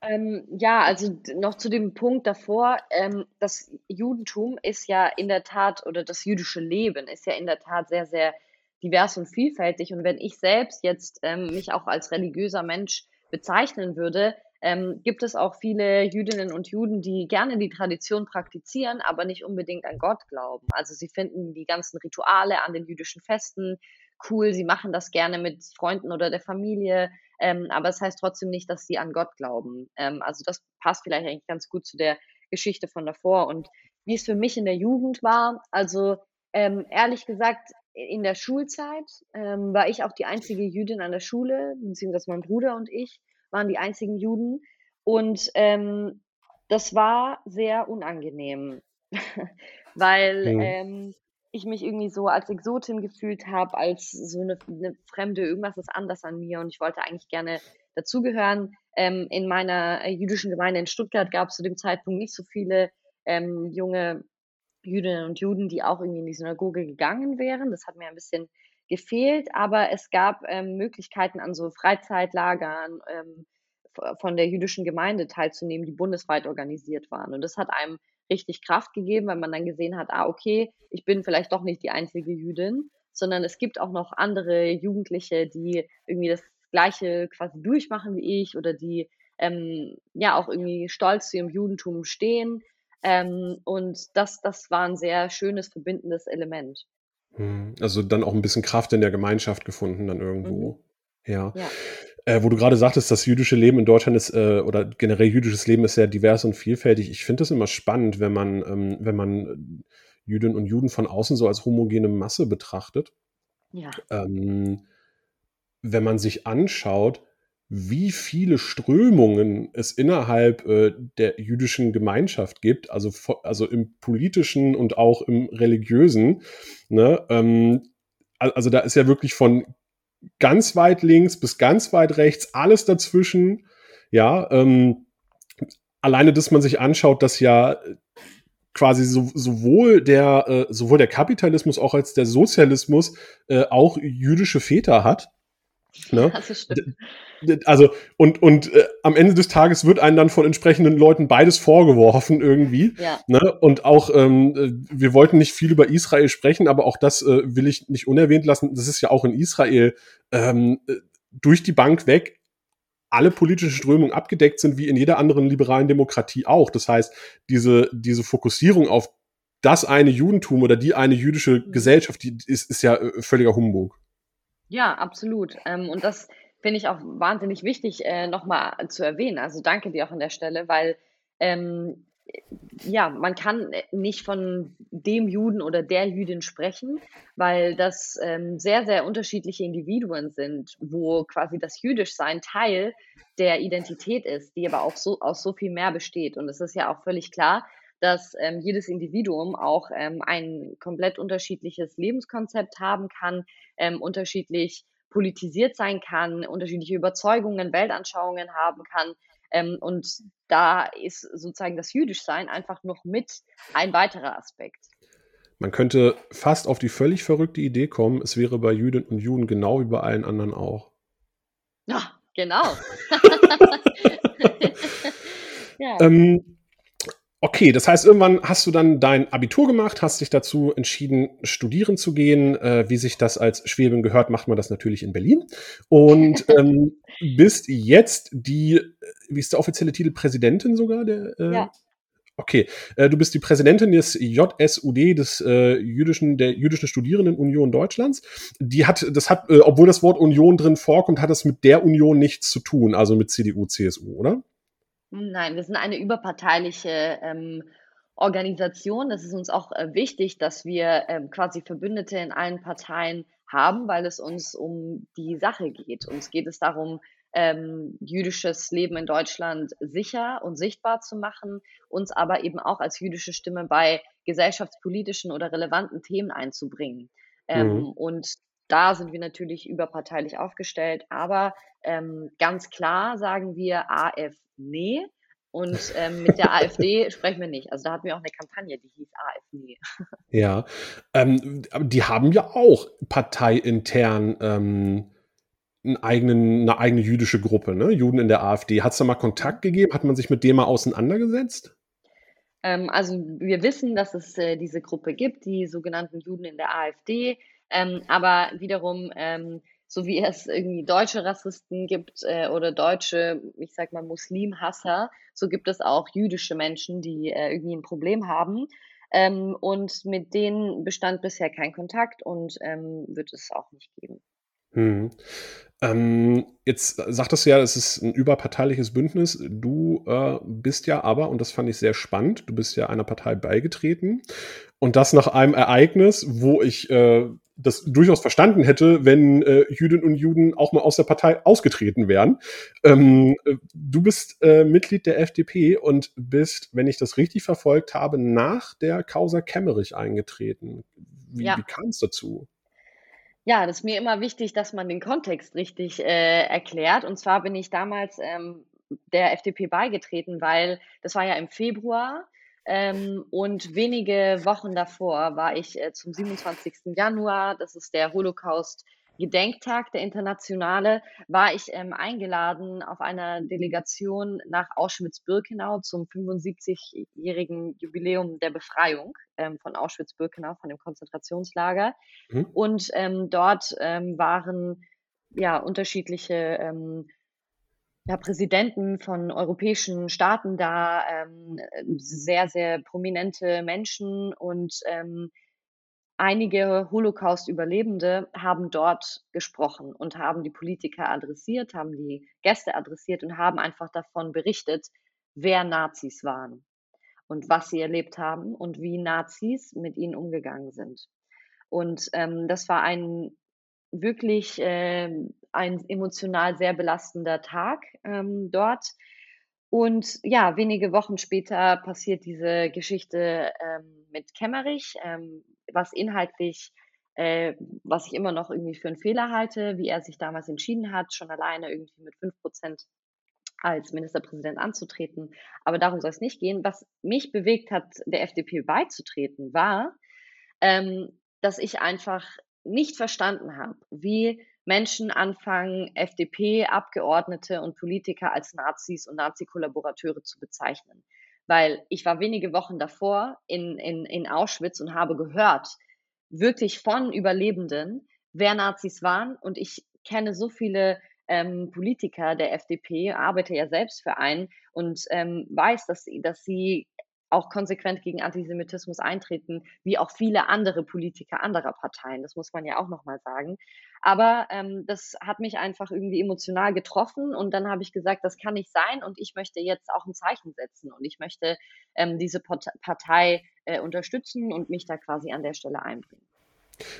Ähm, ja, also noch zu dem Punkt davor, ähm, das Judentum ist ja in der Tat, oder das jüdische Leben ist ja in der Tat sehr, sehr divers und vielfältig. Und wenn ich selbst jetzt ähm, mich auch als religiöser Mensch bezeichnen würde, ähm, gibt es auch viele Jüdinnen und Juden, die gerne die Tradition praktizieren, aber nicht unbedingt an Gott glauben. Also sie finden die ganzen Rituale an den jüdischen Festen cool, sie machen das gerne mit Freunden oder der Familie, ähm, aber es das heißt trotzdem nicht, dass sie an Gott glauben. Ähm, also das passt vielleicht eigentlich ganz gut zu der Geschichte von davor. Und wie es für mich in der Jugend war, also ähm, ehrlich gesagt, in der Schulzeit ähm, war ich auch die einzige Jüdin an der Schule, beziehungsweise mein Bruder und ich waren die einzigen Juden. Und ähm, das war sehr unangenehm, weil mhm. ähm, ich mich irgendwie so als Exotin gefühlt habe, als so eine, eine, Fremde, irgendwas ist anders an mir und ich wollte eigentlich gerne dazugehören. Ähm, in meiner äh, jüdischen Gemeinde in Stuttgart gab es zu dem Zeitpunkt nicht so viele ähm, junge Jüdinnen und Juden, die auch irgendwie in die Synagoge gegangen wären. Das hat mir ein bisschen gefehlt, aber es gab ähm, Möglichkeiten an so Freizeitlagern ähm, von der jüdischen Gemeinde teilzunehmen, die bundesweit organisiert waren. Und das hat einem richtig Kraft gegeben, weil man dann gesehen hat, ah, okay, ich bin vielleicht doch nicht die einzige Jüdin, sondern es gibt auch noch andere Jugendliche, die irgendwie das Gleiche quasi durchmachen wie ich oder die ähm, ja auch irgendwie stolz zu ihrem Judentum stehen. Ähm, und das, das war ein sehr schönes, verbindendes Element. Hm, also dann auch ein bisschen Kraft in der Gemeinschaft gefunden, dann irgendwo. Mhm. Ja. ja. Äh, wo du gerade sagtest, das jüdische Leben in Deutschland ist, äh, oder generell jüdisches Leben ist sehr divers und vielfältig. Ich finde es immer spannend, wenn man, ähm, wenn man Jüdinnen und Juden von außen so als homogene Masse betrachtet. Ja. Ähm, wenn man sich anschaut, wie viele Strömungen es innerhalb äh, der jüdischen Gemeinschaft gibt, also, also im politischen und auch im religiösen. Ne? Ähm, also da ist ja wirklich von ganz weit links bis ganz weit rechts, alles dazwischen. Ja, ähm, alleine, dass man sich anschaut, dass ja quasi so, sowohl der äh, sowohl der Kapitalismus auch als der Sozialismus äh, auch jüdische Väter hat. Ne? Also, und, und äh, am Ende des Tages wird einem dann von entsprechenden Leuten beides vorgeworfen irgendwie. Ja. Ne? Und auch, ähm, äh, wir wollten nicht viel über Israel sprechen, aber auch das äh, will ich nicht unerwähnt lassen. Das ist ja auch in Israel ähm, äh, durch die Bank weg alle politischen Strömungen abgedeckt sind, wie in jeder anderen liberalen Demokratie auch. Das heißt, diese, diese Fokussierung auf das eine Judentum oder die eine jüdische mhm. Gesellschaft, die ist, ist ja völliger Humbug. Ja, absolut. Ähm, und das finde ich auch wahnsinnig wichtig, äh, nochmal zu erwähnen. Also danke dir auch an der Stelle, weil ähm, ja, man kann nicht von dem Juden oder der Jüdin sprechen, weil das ähm, sehr, sehr unterschiedliche Individuen sind, wo quasi das Jüdischsein Teil der Identität ist, die aber auch so aus so viel mehr besteht. Und es ist ja auch völlig klar, dass ähm, jedes Individuum auch ähm, ein komplett unterschiedliches Lebenskonzept haben kann, ähm, unterschiedlich politisiert sein kann, unterschiedliche Überzeugungen, Weltanschauungen haben kann. Ähm, und da ist sozusagen das Jüdischsein einfach noch mit ein weiterer Aspekt. Man könnte fast auf die völlig verrückte Idee kommen, es wäre bei Jüdinnen und Juden genau wie bei allen anderen auch. Ja, genau. ja. Ähm, okay, das heißt, irgendwann hast du dann dein Abitur gemacht, hast dich dazu entschieden, studieren zu gehen. Äh, wie sich das als Schwäbin gehört, macht man das natürlich in Berlin. Und ähm, bist jetzt die, wie ist der offizielle Titel, Präsidentin sogar der, äh, ja. Okay, äh, du bist die Präsidentin des JSUD, des äh, jüdischen, der jüdischen Studierendenunion Deutschlands. Die hat, das hat, äh, obwohl das Wort Union drin vorkommt, hat das mit der Union nichts zu tun, also mit CDU, CSU, oder? Nein, wir sind eine überparteiliche ähm, Organisation. Das ist uns auch äh, wichtig, dass wir ähm, quasi Verbündete in allen Parteien haben, weil es uns um die Sache geht. Uns geht es darum, ähm, jüdisches Leben in Deutschland sicher und sichtbar zu machen, uns aber eben auch als jüdische Stimme bei gesellschaftspolitischen oder relevanten Themen einzubringen. Ähm, mhm. Und da sind wir natürlich überparteilich aufgestellt, aber ähm, ganz klar sagen wir AF nee. Und ähm, mit der AfD sprechen wir nicht. Also da hatten wir auch eine Kampagne, die hieß AfD. Ja, ähm, die haben ja auch parteiintern ähm, einen eigenen, eine eigene jüdische Gruppe, ne? Juden in der AfD. Hat es da mal Kontakt gegeben? Hat man sich mit dem mal auseinandergesetzt? Ähm, also wir wissen, dass es äh, diese Gruppe gibt, die sogenannten Juden in der AfD. Ähm, aber wiederum, ähm, so wie es irgendwie deutsche Rassisten gibt äh, oder deutsche, ich sag mal, Muslimhasser, so gibt es auch jüdische Menschen, die äh, irgendwie ein Problem haben. Ähm, und mit denen bestand bisher kein Kontakt und ähm, wird es auch nicht geben. Hm. Ähm, jetzt sagtest du ja, es ist ein überparteiliches Bündnis. Du äh, bist ja aber, und das fand ich sehr spannend, du bist ja einer Partei beigetreten. Und das nach einem Ereignis, wo ich äh, das durchaus verstanden hätte, wenn äh, Jüdinnen und Juden auch mal aus der Partei ausgetreten wären. Ähm, du bist äh, Mitglied der FDP und bist, wenn ich das richtig verfolgt habe, nach der Causa Kemmerich eingetreten. Wie, ja. wie kam es dazu? Ja, das ist mir immer wichtig, dass man den Kontext richtig äh, erklärt. Und zwar bin ich damals ähm, der FDP beigetreten, weil das war ja im Februar ähm, und wenige Wochen davor war ich äh, zum 27. Januar, das ist der Holocaust Gedenktag, der internationale, war ich ähm, eingeladen auf einer Delegation nach Auschwitz-Birkenau zum 75-jährigen Jubiläum der Befreiung ähm, von Auschwitz-Birkenau, von dem Konzentrationslager. Mhm. Und ähm, dort ähm, waren ja unterschiedliche ähm, ja, Präsidenten von europäischen Staaten da, ähm, sehr, sehr prominente Menschen und ähm, einige Holocaust-Überlebende haben dort gesprochen und haben die Politiker adressiert, haben die Gäste adressiert und haben einfach davon berichtet, wer Nazis waren und was sie erlebt haben und wie Nazis mit ihnen umgegangen sind. Und ähm, das war ein wirklich äh, ein emotional sehr belastender Tag ähm, dort. Und ja, wenige Wochen später passiert diese Geschichte ähm, mit Kemmerich, ähm, was inhaltlich, äh, was ich immer noch irgendwie für einen Fehler halte, wie er sich damals entschieden hat, schon alleine irgendwie mit fünf Prozent als Ministerpräsident anzutreten. Aber darum soll es nicht gehen. Was mich bewegt hat, der FDP beizutreten, war, ähm, dass ich einfach nicht verstanden habe, wie Menschen anfangen, FDP-Abgeordnete und Politiker als Nazis und Nazi-Kollaborateure zu bezeichnen weil ich war wenige Wochen davor in, in, in Auschwitz und habe gehört, wirklich von Überlebenden, wer Nazis waren. Und ich kenne so viele ähm, Politiker der FDP, arbeite ja selbst für einen und ähm, weiß, dass, dass sie auch konsequent gegen Antisemitismus eintreten, wie auch viele andere Politiker anderer Parteien. Das muss man ja auch nochmal sagen. Aber ähm, das hat mich einfach irgendwie emotional getroffen und dann habe ich gesagt, das kann nicht sein und ich möchte jetzt auch ein Zeichen setzen und ich möchte ähm, diese Partei äh, unterstützen und mich da quasi an der Stelle einbringen.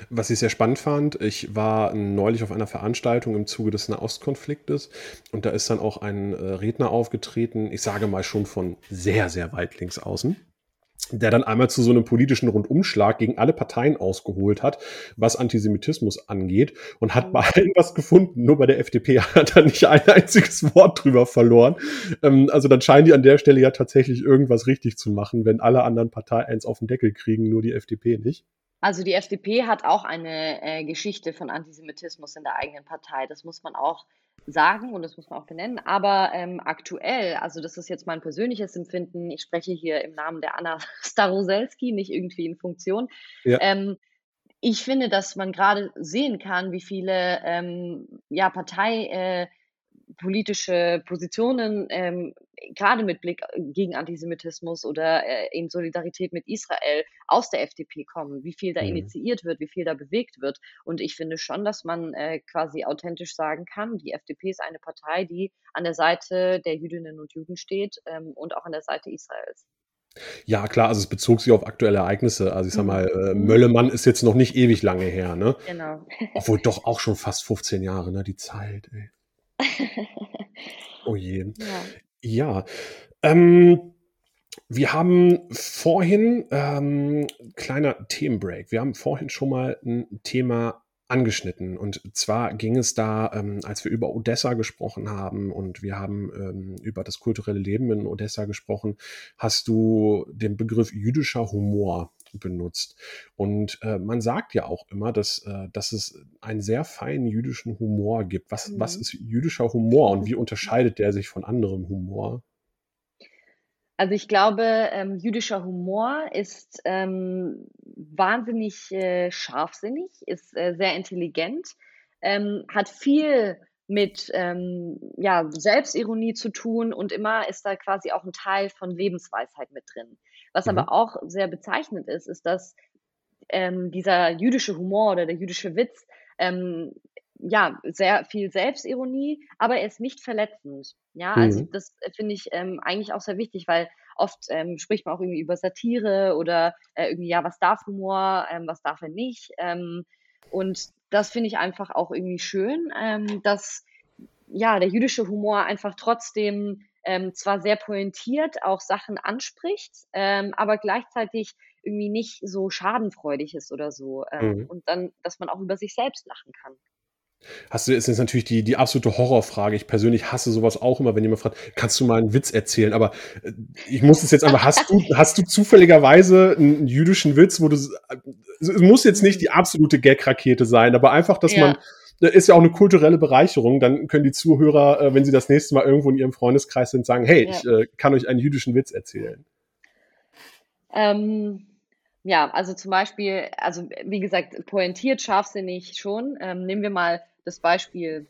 Was ich sehr spannend fand, ich war neulich auf einer Veranstaltung im Zuge des Nahostkonfliktes und da ist dann auch ein äh, Redner aufgetreten, ich sage mal schon von sehr, sehr weit links außen, der dann einmal zu so einem politischen Rundumschlag gegen alle Parteien ausgeholt hat, was Antisemitismus angeht und hat bei allen was gefunden. Nur bei der FDP hat er nicht ein einziges Wort drüber verloren. Ähm, also dann scheinen die an der Stelle ja tatsächlich irgendwas richtig zu machen, wenn alle anderen Parteien eins auf den Deckel kriegen, nur die FDP nicht. Also die FDP hat auch eine äh, Geschichte von Antisemitismus in der eigenen Partei. Das muss man auch sagen und das muss man auch benennen. Aber ähm, aktuell, also das ist jetzt mein persönliches Empfinden, ich spreche hier im Namen der Anna Staroselski, nicht irgendwie in Funktion. Ja. Ähm, ich finde, dass man gerade sehen kann, wie viele ähm, ja, Partei, äh, politische Positionen, ähm, gerade mit Blick gegen Antisemitismus oder äh, in Solidarität mit Israel aus der FDP kommen, wie viel da Mhm. initiiert wird, wie viel da bewegt wird. Und ich finde schon, dass man äh, quasi authentisch sagen kann, die FDP ist eine Partei, die an der Seite der Jüdinnen und Juden steht ähm, und auch an der Seite Israels. Ja, klar, also es bezog sich auf aktuelle Ereignisse. Also ich sag Mhm. mal, äh, Mhm. Möllemann ist jetzt noch nicht ewig lange her, ne? Genau. Obwohl doch auch schon fast 15 Jahre, ne? Die Zeit, ey. Oh je. ja. Ja. Ähm, wir haben vorhin, ähm, kleiner Themenbreak. Wir haben vorhin schon mal ein Thema angeschnitten. Und zwar ging es da, ähm, als wir über Odessa gesprochen haben und wir haben ähm, über das kulturelle Leben in Odessa gesprochen, hast du den Begriff jüdischer Humor benutzt. Und äh, man sagt ja auch immer, dass, äh, dass es einen sehr feinen jüdischen Humor gibt. Was, was Mhm. ist jüdischer Humor und wie unterscheidet der sich von anderem Humor? Also ich glaube, ähm, jüdischer Humor ist ähm, wahnsinnig äh, scharfsinnig, ist äh, sehr intelligent, ähm, hat viel mit ähm, ja, Selbstironie zu tun und immer ist da quasi auch ein Teil von Lebensweisheit mit drin. Was Mhm. aber auch sehr bezeichnend ist, ist, dass ähm, dieser jüdische Humor oder der jüdische Witz, ähm, ja, sehr viel Selbstironie, aber er ist nicht verletzend. Ja, also Mhm. das äh, finde ich ähm, eigentlich auch sehr wichtig, weil oft ähm, spricht man auch irgendwie über Satire oder äh, irgendwie, ja, was darf Humor, ähm, was darf er nicht. Ähm, und das finde ich einfach auch irgendwie schön, ähm, dass ja, der jüdische Humor einfach trotzdem ähm, zwar sehr pointiert auch Sachen anspricht, ähm, aber gleichzeitig irgendwie nicht so schadenfreudig ist oder so. Ähm, Mhm. und dann, dass man auch über sich selbst lachen kann. Hast du, ist jetzt natürlich die, die absolute Horrorfrage. Ich persönlich hasse sowas auch immer, wenn jemand fragt, kannst du mal einen Witz erzählen? Aber äh, ich muss es jetzt einfach, hast du, hast du zufälligerweise einen jüdischen Witz, wo du, es es muss jetzt nicht die absolute Gag-Rakete sein, aber einfach, dass man, Ja, das ist ja auch eine kulturelle Bereicherung. Dann können die Zuhörer, äh, wenn sie das nächste Mal irgendwo in ihrem Freundeskreis sind, sagen, hey, ja. ich äh, kann euch einen jüdischen Witz erzählen. Ähm, ja, also zum Beispiel, also wie gesagt, pointiert, scharfsinnig schon. Ähm, nehmen wir mal das Beispiel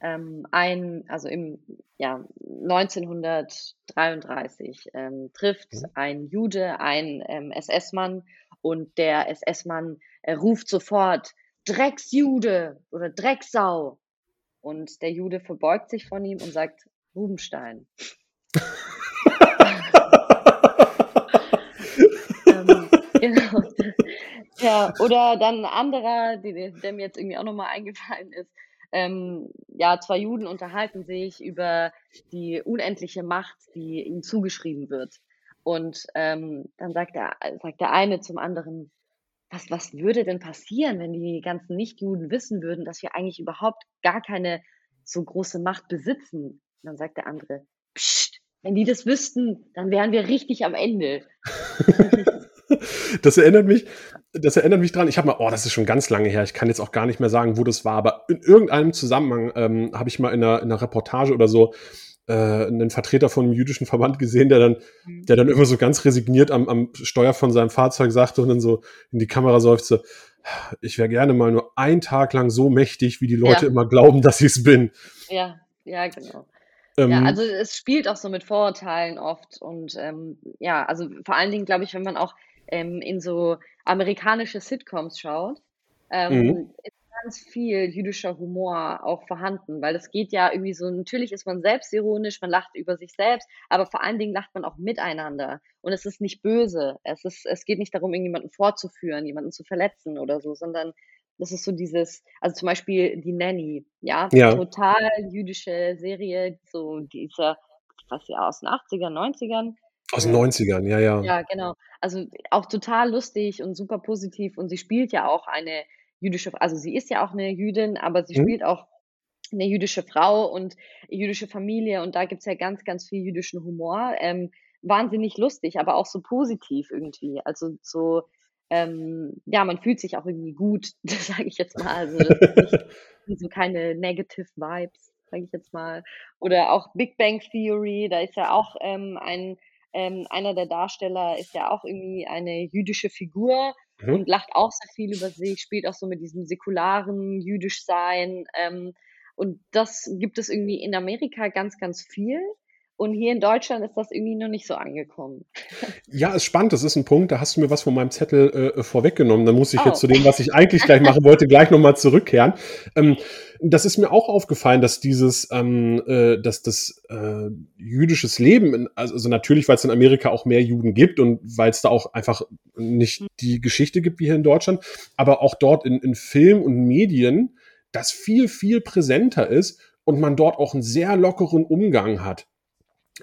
ähm, ein, also im ja, 1933 ähm, trifft Mhm. ein Jude einen ähm, SS-Mann und der SS-Mann äh, ruft sofort Drecksjude oder Drecksau und der Jude verbeugt sich von ihm und sagt Rubenstein. Ähm, genau. Ja, oder dann ein anderer, die, der mir jetzt irgendwie auch nochmal eingefallen ist. Ähm, ja, zwei Juden unterhalten sich über die unendliche Macht, die ihnen zugeschrieben wird. Und ähm, dann sagt der, sagt der eine zum anderen, was, was würde denn passieren, wenn die ganzen Nichtjuden wissen würden, dass wir eigentlich überhaupt gar keine so große Macht besitzen? Und dann sagt der andere, Psst, wenn die das wüssten, dann wären wir richtig am Ende. Das erinnert mich, das erinnert mich dran. Ich habe mal, oh, das ist schon ganz lange her. Ich kann jetzt auch gar nicht mehr sagen, wo das war, aber in irgendeinem Zusammenhang ähm, habe ich mal in einer, in einer Reportage oder so äh, einen Vertreter von einem jüdischen Verband gesehen, der dann, Mhm. der dann immer so ganz resigniert am, am Steuer von seinem Fahrzeug sagte und dann so in die Kamera seufzte, ich wäre gerne mal nur einen Tag lang so mächtig, wie die Leute Ja. immer glauben, dass ich es bin. Ja, ja, genau. Ähm, Ja, also es spielt auch so mit Vorurteilen oft und ähm, ja, also vor allen Dingen glaube ich, wenn man auch ähm, in so amerikanische Sitcoms schaut, ähm, Mhm. Ganz viel jüdischer Humor auch vorhanden, weil es geht ja irgendwie so, natürlich ist man selbstironisch, man lacht über sich selbst, aber vor allen Dingen lacht man auch miteinander und es ist nicht böse. Es ist, es geht nicht darum, irgendjemanden vorzuführen, jemanden zu verletzen oder so, sondern das ist so dieses, also zum Beispiel die Nanny, ja, Ja. total jüdische Serie, so dieser, was ja aus den 80ern, 90ern. Aus den Ja. 90ern, ja, ja. Ja, genau. Also auch total lustig und super positiv und sie spielt ja auch eine jüdische, also sie ist ja auch eine Jüdin, aber sie Mhm. spielt auch eine jüdische Frau und jüdische Familie und da gibt's ja ganz, ganz viel jüdischen Humor. Ähm, wahnsinnig lustig, aber auch so positiv irgendwie. Also so, ähm, ja, man fühlt sich auch irgendwie gut, sage ich jetzt mal. Also nicht, so keine negative Vibes, sage ich jetzt mal. Oder auch Big Bang Theory, da ist ja auch ähm, ein, ähm, einer der Darsteller ist ja auch irgendwie eine jüdische Figur mhm. und lacht auch sehr viel über sich, spielt auch so mit diesem säkularen Jüdischsein. Ähm, und das gibt es irgendwie in Amerika ganz, ganz viel. Und hier in Deutschland ist das irgendwie noch nicht so angekommen. Ja, ist spannend. Das ist ein Punkt. Da hast du mir was von meinem Zettel äh, vorweggenommen. Dann muss ich oh. jetzt zu dem, was ich eigentlich gleich machen wollte, gleich nochmal zurückkehren. Ähm, das ist mir auch aufgefallen, dass dieses, ähm, äh, dass das äh, jüdisches Leben, in, also, also natürlich, weil es in Amerika auch mehr Juden gibt und weil es da auch einfach nicht hm. die Geschichte gibt wie hier in Deutschland, aber auch dort in, in Film und Medien das viel, viel präsenter ist und man dort auch einen sehr lockeren Umgang hat.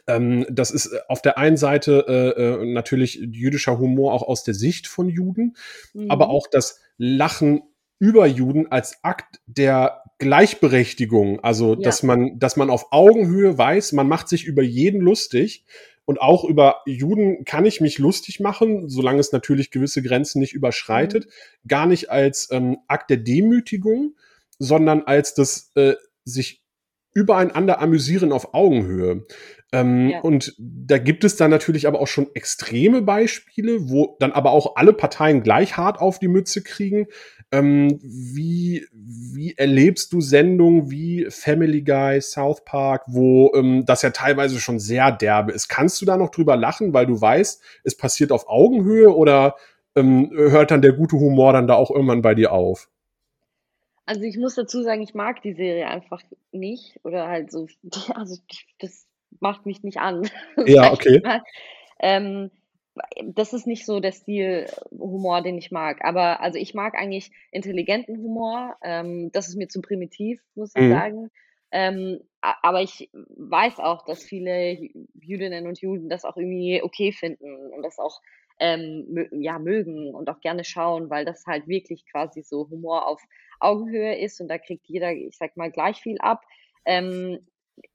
Ähm, das ist äh, auf der einen Seite äh, äh, natürlich jüdischer Humor auch aus der Sicht von Juden, mhm. aber auch das Lachen über Juden als Akt der Gleichberechtigung, also ja. dass man, dass man auf Augenhöhe weiß, man macht sich über jeden lustig und auch über Juden kann ich mich lustig machen, solange es natürlich gewisse Grenzen nicht überschreitet, mhm. gar nicht als ähm, Akt der Demütigung, sondern als das äh, sich übereinander amüsieren auf Augenhöhe. Ähm, ja. Und da gibt es dann natürlich aber auch schon extreme Beispiele, wo dann aber auch alle Parteien gleich hart auf die Mütze kriegen. Ähm, wie, wie erlebst du Sendungen wie Family Guy, South Park, wo ähm, das ja teilweise schon sehr derbe ist? Kannst du da noch drüber lachen, weil du weißt, es passiert auf Augenhöhe oder ähm, hört dann der gute Humor dann da auch irgendwann bei dir auf? Also ich muss dazu sagen, ich mag die Serie einfach nicht oder halt so, also das macht mich nicht an. Ja, okay. Ähm, das ist nicht so der Stil Humor, den ich mag. Aber also ich mag eigentlich intelligenten Humor. Ähm, das ist mir zu primitiv, muss ich mhm. sagen. Ähm, aber ich weiß auch, dass viele Jüdinnen und Juden das auch irgendwie okay finden und das auch ähm, ja, mögen und auch gerne schauen, weil das halt wirklich quasi so Humor auf Augenhöhe ist und da kriegt jeder, ich sag mal, gleich viel ab. Ähm,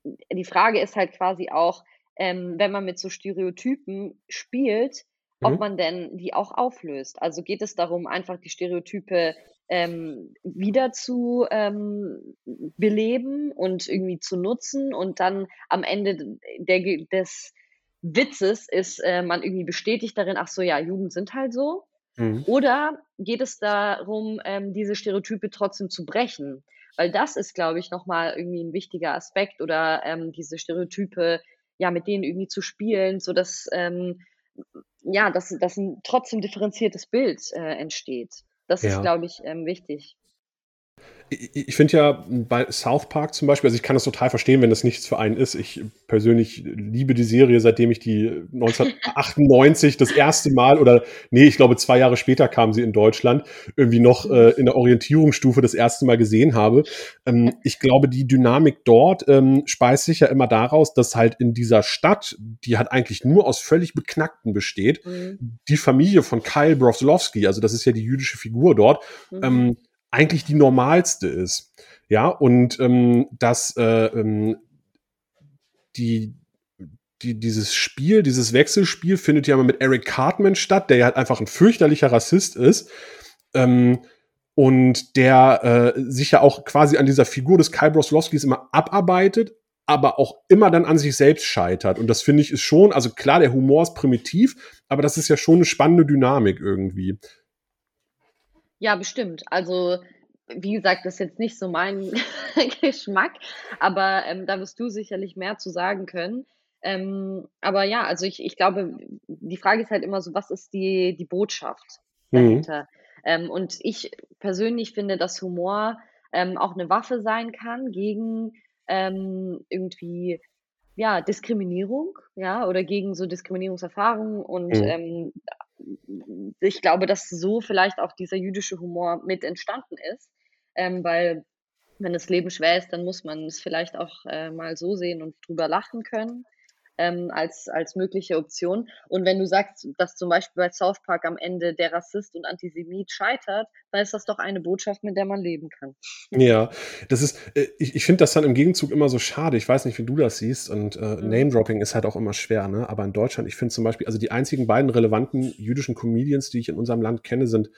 die Frage ist halt quasi auch, ähm, wenn man mit so Stereotypen spielt, mhm. ob man denn die auch auflöst. Also geht es darum, einfach die Stereotype ähm, wieder zu ähm, beleben und irgendwie zu nutzen und dann am Ende der, des Witzes ist äh, man irgendwie bestätigt darin, ach so, ja, Juden sind halt so. Mhm. Oder geht es darum, ähm, diese Stereotype trotzdem zu brechen? Weil das ist, glaube ich, nochmal irgendwie ein wichtiger Aspekt oder ähm, diese Stereotype, ja, mit denen irgendwie zu spielen, so dass, ähm, ja, dass, dass ein trotzdem differenziertes Bild äh, entsteht. Das ja. ist, glaube ich, ähm, wichtig ich finde ja bei South Park zum Beispiel, also ich kann das total verstehen, wenn das nichts für einen ist. Ich persönlich liebe die Serie, seitdem ich die 1998 das erste Mal oder nee, ich glaube zwei Jahre später kam sie in Deutschland, irgendwie noch äh, in der Orientierungsstufe das erste Mal gesehen habe. Ähm, ich glaube, die Dynamik dort ähm, speist sich ja immer daraus, dass halt in dieser Stadt, die halt eigentlich nur aus völlig Beknackten besteht, mhm. die Familie von Kyle Brofslowski, also das ist ja die jüdische Figur dort, mhm. ähm, eigentlich die normalste ist. Ja, und ähm, dass äh, ähm, die, die, dieses Spiel, dieses Wechselspiel findet ja mal mit Eric Cartman statt, der ja halt einfach ein fürchterlicher Rassist ist. Ähm, und der äh, sich ja auch quasi an dieser Figur des Kai Broslowskis immer abarbeitet, aber auch immer dann an sich selbst scheitert. Und das finde ich ist schon, also klar, der Humor ist primitiv, aber das ist ja schon eine spannende Dynamik irgendwie. Ja, bestimmt. Also, wie gesagt, das ist jetzt nicht so mein Geschmack, aber ähm, da wirst du sicherlich mehr zu sagen können. Ähm, aber ja, also ich, ich glaube, die Frage ist halt immer so, was ist die, die Botschaft mhm. dahinter? Mhm. Ähm, und ich persönlich finde, dass Humor ähm, auch eine Waffe sein kann gegen ähm, irgendwie ja, Diskriminierung, ja, oder gegen so Diskriminierungserfahrungen und mhm. ähm, ich glaube, dass so vielleicht auch dieser jüdische Humor mit entstanden ist, ähm, weil wenn das Leben schwer ist, dann muss man es vielleicht auch äh, mal so sehen und drüber lachen können. Ähm, als, als mögliche Option. Und wenn du sagst, dass zum Beispiel bei South Park am Ende der Rassist und Antisemit scheitert, dann ist das doch eine Botschaft, mit der man leben kann. Ja, das ist, äh, ich, ich finde das dann im Gegenzug immer so schade. Ich weiß nicht, wie du das siehst. Und äh, mhm. Name-Dropping ist halt auch immer schwer, ne? Aber in Deutschland, ich finde zum Beispiel, also die einzigen beiden relevanten jüdischen Comedians, die ich in unserem Land kenne, sind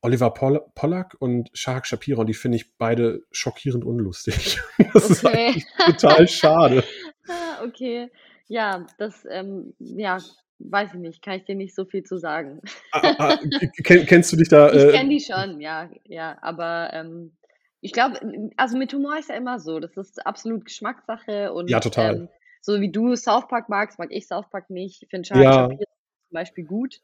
Oliver Poll Pollack und Shahak Shapira und die finde ich beide schockierend unlustig. Das okay. ist total schade. ah, okay. Ja, das, ähm, ja, weiß ich nicht, kann ich dir nicht so viel zu sagen. Ah, ah, ah kenn, kennst du dich da? Äh, ich kenne die schon, ja, ja, aber ähm, ich glaube, also mit Humor ist ja immer so, das ist absolut Geschmackssache und ja, total. Ähm, so wie du South Park magst, mag ich South Park nicht. Ich finde Charlie ja. Shapiro zum Beispiel gut.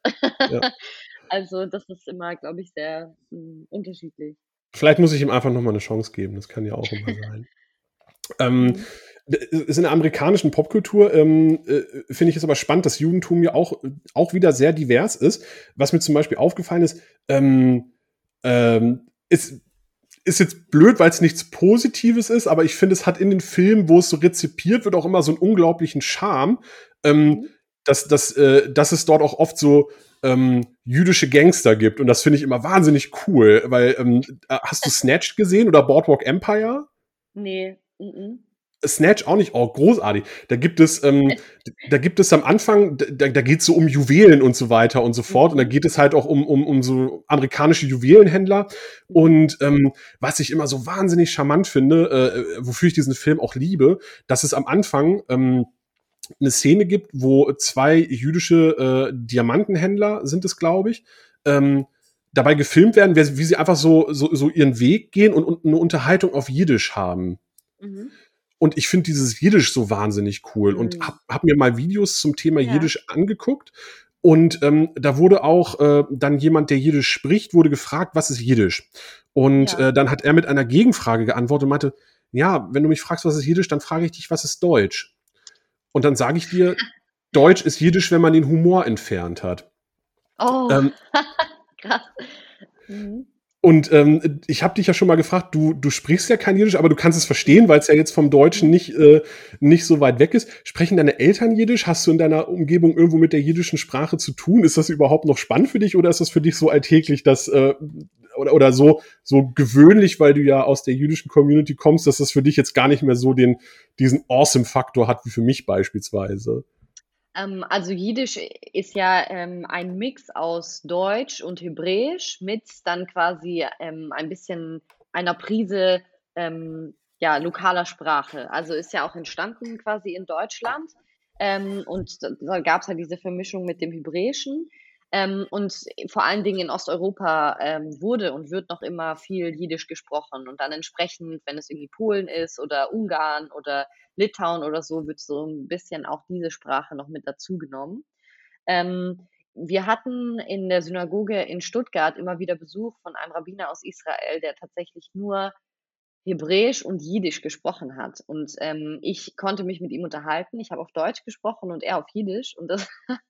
Ja. also das ist immer, glaube ich, sehr mh, hm, unterschiedlich. Vielleicht muss ich ihm einfach nochmal eine Chance geben, das kann ja auch immer sein. ähm, mhm ist in der amerikanischen Popkultur, ähm, äh, finde ich es aber spannend, dass Judentum ja auch, auch wieder sehr divers ist. Was mir zum Beispiel aufgefallen ist, ähm, ähm, ist, ist jetzt blöd, weil es nichts Positives ist, aber ich finde, es hat in den Filmen, wo es so rezipiert wird, auch immer so einen unglaublichen Charme, ähm, mhm. dass, dass, äh, dass es dort auch oft so ähm, jüdische Gangster gibt. Und das finde ich immer wahnsinnig cool, weil ähm, äh, hast du Snatched gesehen oder Boardwalk Empire? Nee. Mm -mm. Snatch auch nicht, oh, großartig. Da gibt es, ähm, da gibt es am Anfang, da, da geht es so um Juwelen und so weiter und so fort. Und da geht es halt auch um, um, um so amerikanische Juwelenhändler. Und ähm, was ich immer so wahnsinnig charmant finde, äh, wofür ich diesen Film auch liebe, dass es am Anfang ähm, eine Szene gibt, wo zwei jüdische äh, Diamantenhändler sind es, glaube ich, ähm, dabei gefilmt werden, wie, wie sie einfach so, so, so ihren Weg gehen und, und eine Unterhaltung auf Jiddisch haben. Mhm. Und ich finde dieses Jiddisch so wahnsinnig cool mhm. und habe hab mir mal Videos zum Thema ja. Jiddisch angeguckt. Und ähm, da wurde auch äh, dann jemand, der Jiddisch spricht, wurde gefragt, was ist Jiddisch? Und ja. äh, dann hat er mit einer Gegenfrage geantwortet und meinte, ja, wenn du mich fragst, was ist Jiddisch, dann frage ich dich, was ist Deutsch? Und dann sage ich dir, Deutsch ist Jiddisch, wenn man den Humor entfernt hat. Oh, ähm, krass. Mhm. Und ähm, ich habe dich ja schon mal gefragt, du, du sprichst ja kein Jiddisch, aber du kannst es verstehen, weil es ja jetzt vom Deutschen nicht, äh, nicht so weit weg ist. Sprechen deine Eltern Jiddisch? Hast du in deiner Umgebung irgendwo mit der jiddischen Sprache zu tun? Ist das überhaupt noch spannend für dich oder ist das für dich so alltäglich, dass äh, oder, oder so, so gewöhnlich, weil du ja aus der jüdischen Community kommst, dass das für dich jetzt gar nicht mehr so den, diesen Awesome-Faktor hat wie für mich beispielsweise? Ähm, also Jiddisch ist ja ähm, ein Mix aus Deutsch und Hebräisch mit dann quasi ähm, ein bisschen einer Prise ähm, ja, lokaler Sprache. Also ist ja auch entstanden quasi in Deutschland. Ähm, und da gab es halt diese Vermischung mit dem Hebräischen. Ähm, und vor allen Dingen in Osteuropa ähm, wurde und wird noch immer viel Jiddisch gesprochen. Und dann entsprechend, wenn es irgendwie Polen ist oder Ungarn oder Litauen oder so, wird so ein bisschen auch diese Sprache noch mit dazu genommen. Ähm, wir hatten in der Synagoge in Stuttgart immer wieder Besuch von einem Rabbiner aus Israel, der tatsächlich nur Hebräisch und Jiddisch gesprochen hat. Und ähm, ich konnte mich mit ihm unterhalten. Ich habe auf Deutsch gesprochen und er auf Jiddisch. Und das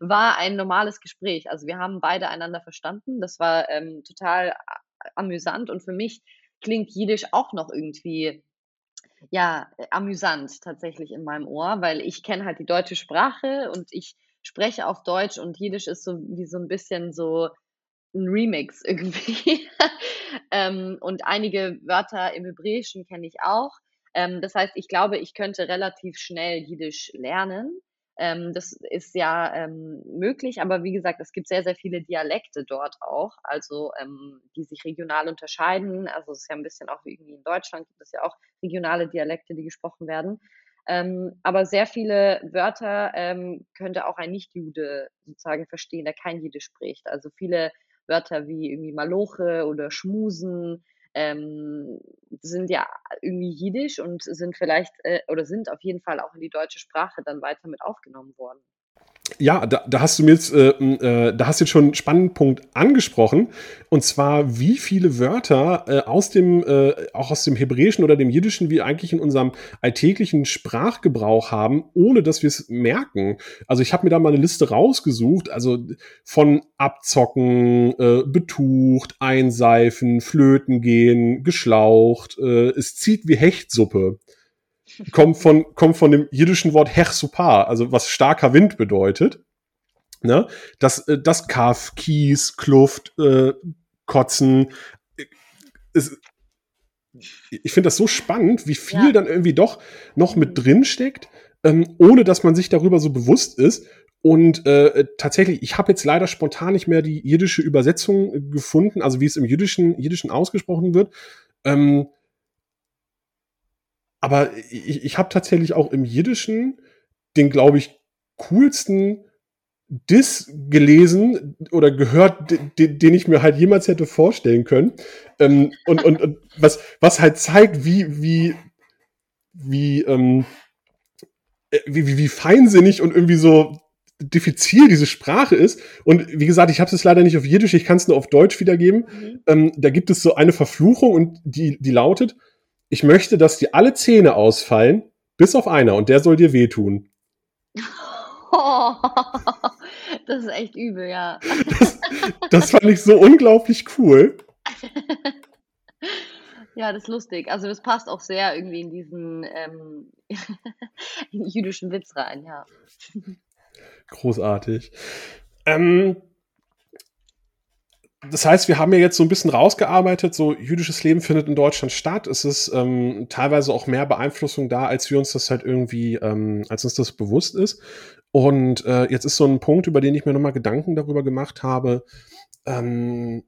war ein normales Gespräch. Also wir haben beide einander verstanden. Das war ähm, total amüsant. Und für mich klingt Jiddisch auch noch irgendwie ja amüsant tatsächlich in meinem Ohr, weil ich kenne halt die deutsche Sprache und ich spreche auf Deutsch und Jiddisch ist so wie so ein bisschen so ein Remix irgendwie. ähm, und einige Wörter im Hebräischen kenne ich auch. Ähm, das heißt, ich glaube, ich könnte relativ schnell Jiddisch lernen. Ähm, das ist ja ähm, möglich, aber wie gesagt, es gibt sehr, sehr viele Dialekte dort auch, also ähm, die sich regional unterscheiden. Also es ist ja ein bisschen auch wie in Deutschland gibt es ja auch regionale Dialekte, die gesprochen werden. Ähm, aber sehr viele Wörter ähm, könnte auch ein Nicht-Jude sozusagen verstehen, der kein Jiddisch spricht. Also viele Wörter wie irgendwie Maloche oder Schmusen ähm, sind ja irgendwie jiddisch und sind vielleicht äh, oder sind auf jeden Fall auch in die deutsche Sprache dann weiter mit aufgenommen worden. Ja, da, da hast du mir jetzt, äh, äh, da hast du jetzt schon einen spannenden Punkt angesprochen. Und zwar, wie viele Wörter äh, aus dem, äh, auch aus dem Hebräischen oder dem Jiddischen wir eigentlich in unserem alltäglichen Sprachgebrauch haben, ohne dass wir es merken. Also ich habe mir da mal eine Liste rausgesucht, also von Abzocken, äh, betucht, einseifen, flöten gehen, geschlaucht, äh, es zieht wie Hechtsuppe. Kommt von, kommt von dem jiddischen Wort Hechsupar, also was starker Wind bedeutet. Ne? Das, äh, das Kaff, Kies, Kluft, äh, Kotzen. Ist, ich finde das so spannend, wie viel ja. dann irgendwie doch noch mit drin steckt, ähm, ohne dass man sich darüber so bewusst ist. Und äh, tatsächlich, ich habe jetzt leider spontan nicht mehr die jiddische Übersetzung gefunden, also wie es im Jiddischen, Jiddischen ausgesprochen wird. Ähm, aber ich, ich habe tatsächlich auch im Jiddischen den, glaube ich, coolsten Diss gelesen oder gehört, den, den ich mir halt jemals hätte vorstellen können. Ähm, und, und, und was, was halt zeigt, wie, wie, wie, ähm, äh, wie, wie, wie feinsinnig und irgendwie so diffizil diese Sprache ist. Und wie gesagt, ich habe es leider nicht auf Jiddisch, ich kann es nur auf Deutsch wiedergeben. Mhm. Ähm, da gibt es so eine Verfluchung und die, die lautet, ich möchte, dass dir alle Zähne ausfallen, bis auf einer und der soll dir wehtun. Oh, das ist echt übel, ja. Das, das fand ich so unglaublich cool. Ja, das ist lustig. Also das passt auch sehr irgendwie in diesen ähm, jüdischen Witz rein, ja. Großartig. Ähm, das heißt, wir haben ja jetzt so ein bisschen rausgearbeitet, so jüdisches Leben findet in Deutschland statt. Es ist ähm, teilweise auch mehr Beeinflussung da, als wir uns das halt irgendwie, ähm, als uns das bewusst ist. Und äh, jetzt ist so ein Punkt, über den ich mir nochmal Gedanken darüber gemacht habe. Ähm,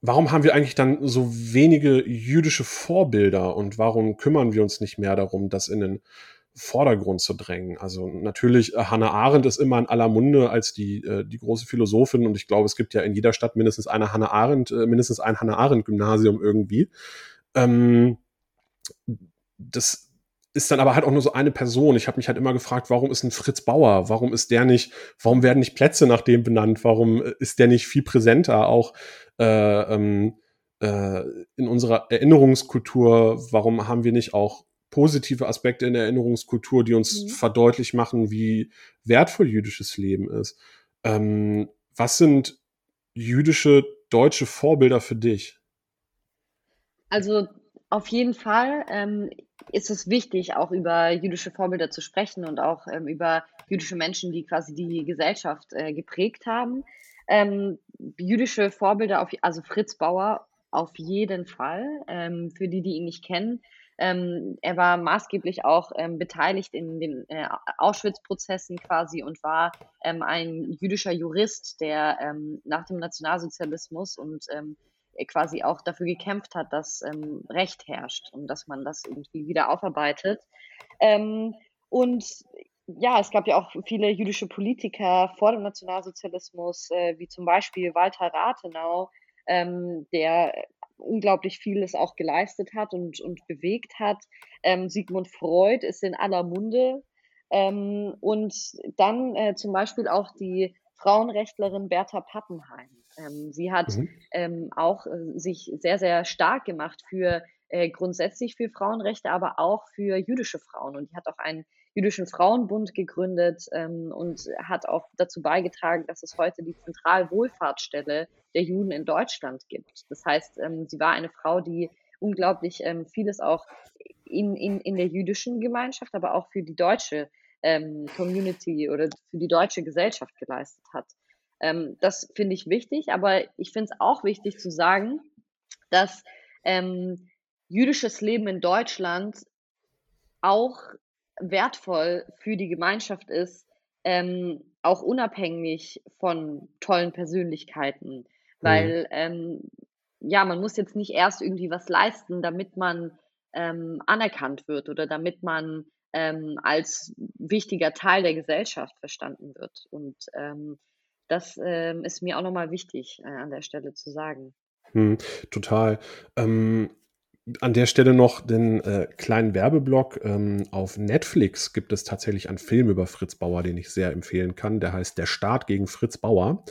warum haben wir eigentlich dann so wenige jüdische Vorbilder und warum kümmern wir uns nicht mehr darum, das in den Vordergrund zu drängen. Also natürlich, äh, Hannah Arendt ist immer in aller Munde als die, äh, die große Philosophin und ich glaube, es gibt ja in jeder Stadt mindestens eine Hannah Arendt, äh, mindestens ein Hannah Arendt Gymnasium irgendwie. Ähm, das ist dann aber halt auch nur so eine Person. Ich habe mich halt immer gefragt, warum ist ein Fritz Bauer? Warum ist der nicht, warum werden nicht Plätze nach dem benannt? Warum ist der nicht viel präsenter auch äh, ähm, äh, in unserer Erinnerungskultur? Warum haben wir nicht auch positive Aspekte in der Erinnerungskultur, die uns mhm. verdeutlich machen, wie wertvoll jüdisches Leben ist. Ähm, was sind jüdische deutsche Vorbilder für dich? Also auf jeden Fall ähm, ist es wichtig, auch über jüdische Vorbilder zu sprechen und auch ähm, über jüdische Menschen, die quasi die Gesellschaft äh, geprägt haben. Ähm, jüdische Vorbilder, auf, also Fritz Bauer auf jeden Fall. Ähm, für die, die ihn nicht kennen, ähm, er war maßgeblich auch ähm, beteiligt in den äh, Auschwitz-Prozessen quasi und war ähm, ein jüdischer Jurist, der ähm, nach dem Nationalsozialismus und ähm, quasi auch dafür gekämpft hat, dass ähm, Recht herrscht und dass man das irgendwie wieder aufarbeitet. und ja, es gab ja auch viele jüdische Politiker vor dem Nationalsozialismus, äh, wie zum Beispiel Walter Rathenau, ähm, der unglaublich vieles auch geleistet hat und, und bewegt hat. Ähm, Sigmund Freud ist in aller Munde. Ähm, und dann äh, zum Beispiel auch die Frauenrechtlerin Bertha Pappenheim. Ähm, sie hat mhm. ähm, auch äh, sich sehr, sehr stark gemacht für äh, grundsätzlich für Frauenrechte, aber auch für jüdische Frauen. Und die hat auch einen jüdischen Frauenbund gegründet ähm, und hat auch dazu beigetragen, dass es heute die Zentralwohlfahrtsstelle der Juden in Deutschland gibt. Das heißt, ähm, sie war eine Frau, die unglaublich ähm, vieles auch in, in, in der jüdischen Gemeinschaft, aber auch für die deutsche ähm, Community oder für die deutsche Gesellschaft geleistet hat. Ähm, das finde ich wichtig, aber ich finde es auch wichtig zu sagen, dass ähm, jüdisches Leben in Deutschland auch wertvoll für die Gemeinschaft ist, ähm, auch unabhängig von tollen Persönlichkeiten. Weil, mhm. ähm, ja, man muss jetzt nicht erst irgendwie was leisten, damit man ähm, anerkannt wird oder damit man ähm, als wichtiger Teil der Gesellschaft verstanden wird. Und ähm, das ähm, ist mir auch nochmal wichtig äh, an der Stelle zu sagen. Hm, total. Ähm, an der Stelle noch den äh, kleinen Werbeblock. Ähm, auf Netflix gibt es tatsächlich einen Film über Fritz Bauer, den ich sehr empfehlen kann. Der heißt Der Staat gegen Fritz Bauer.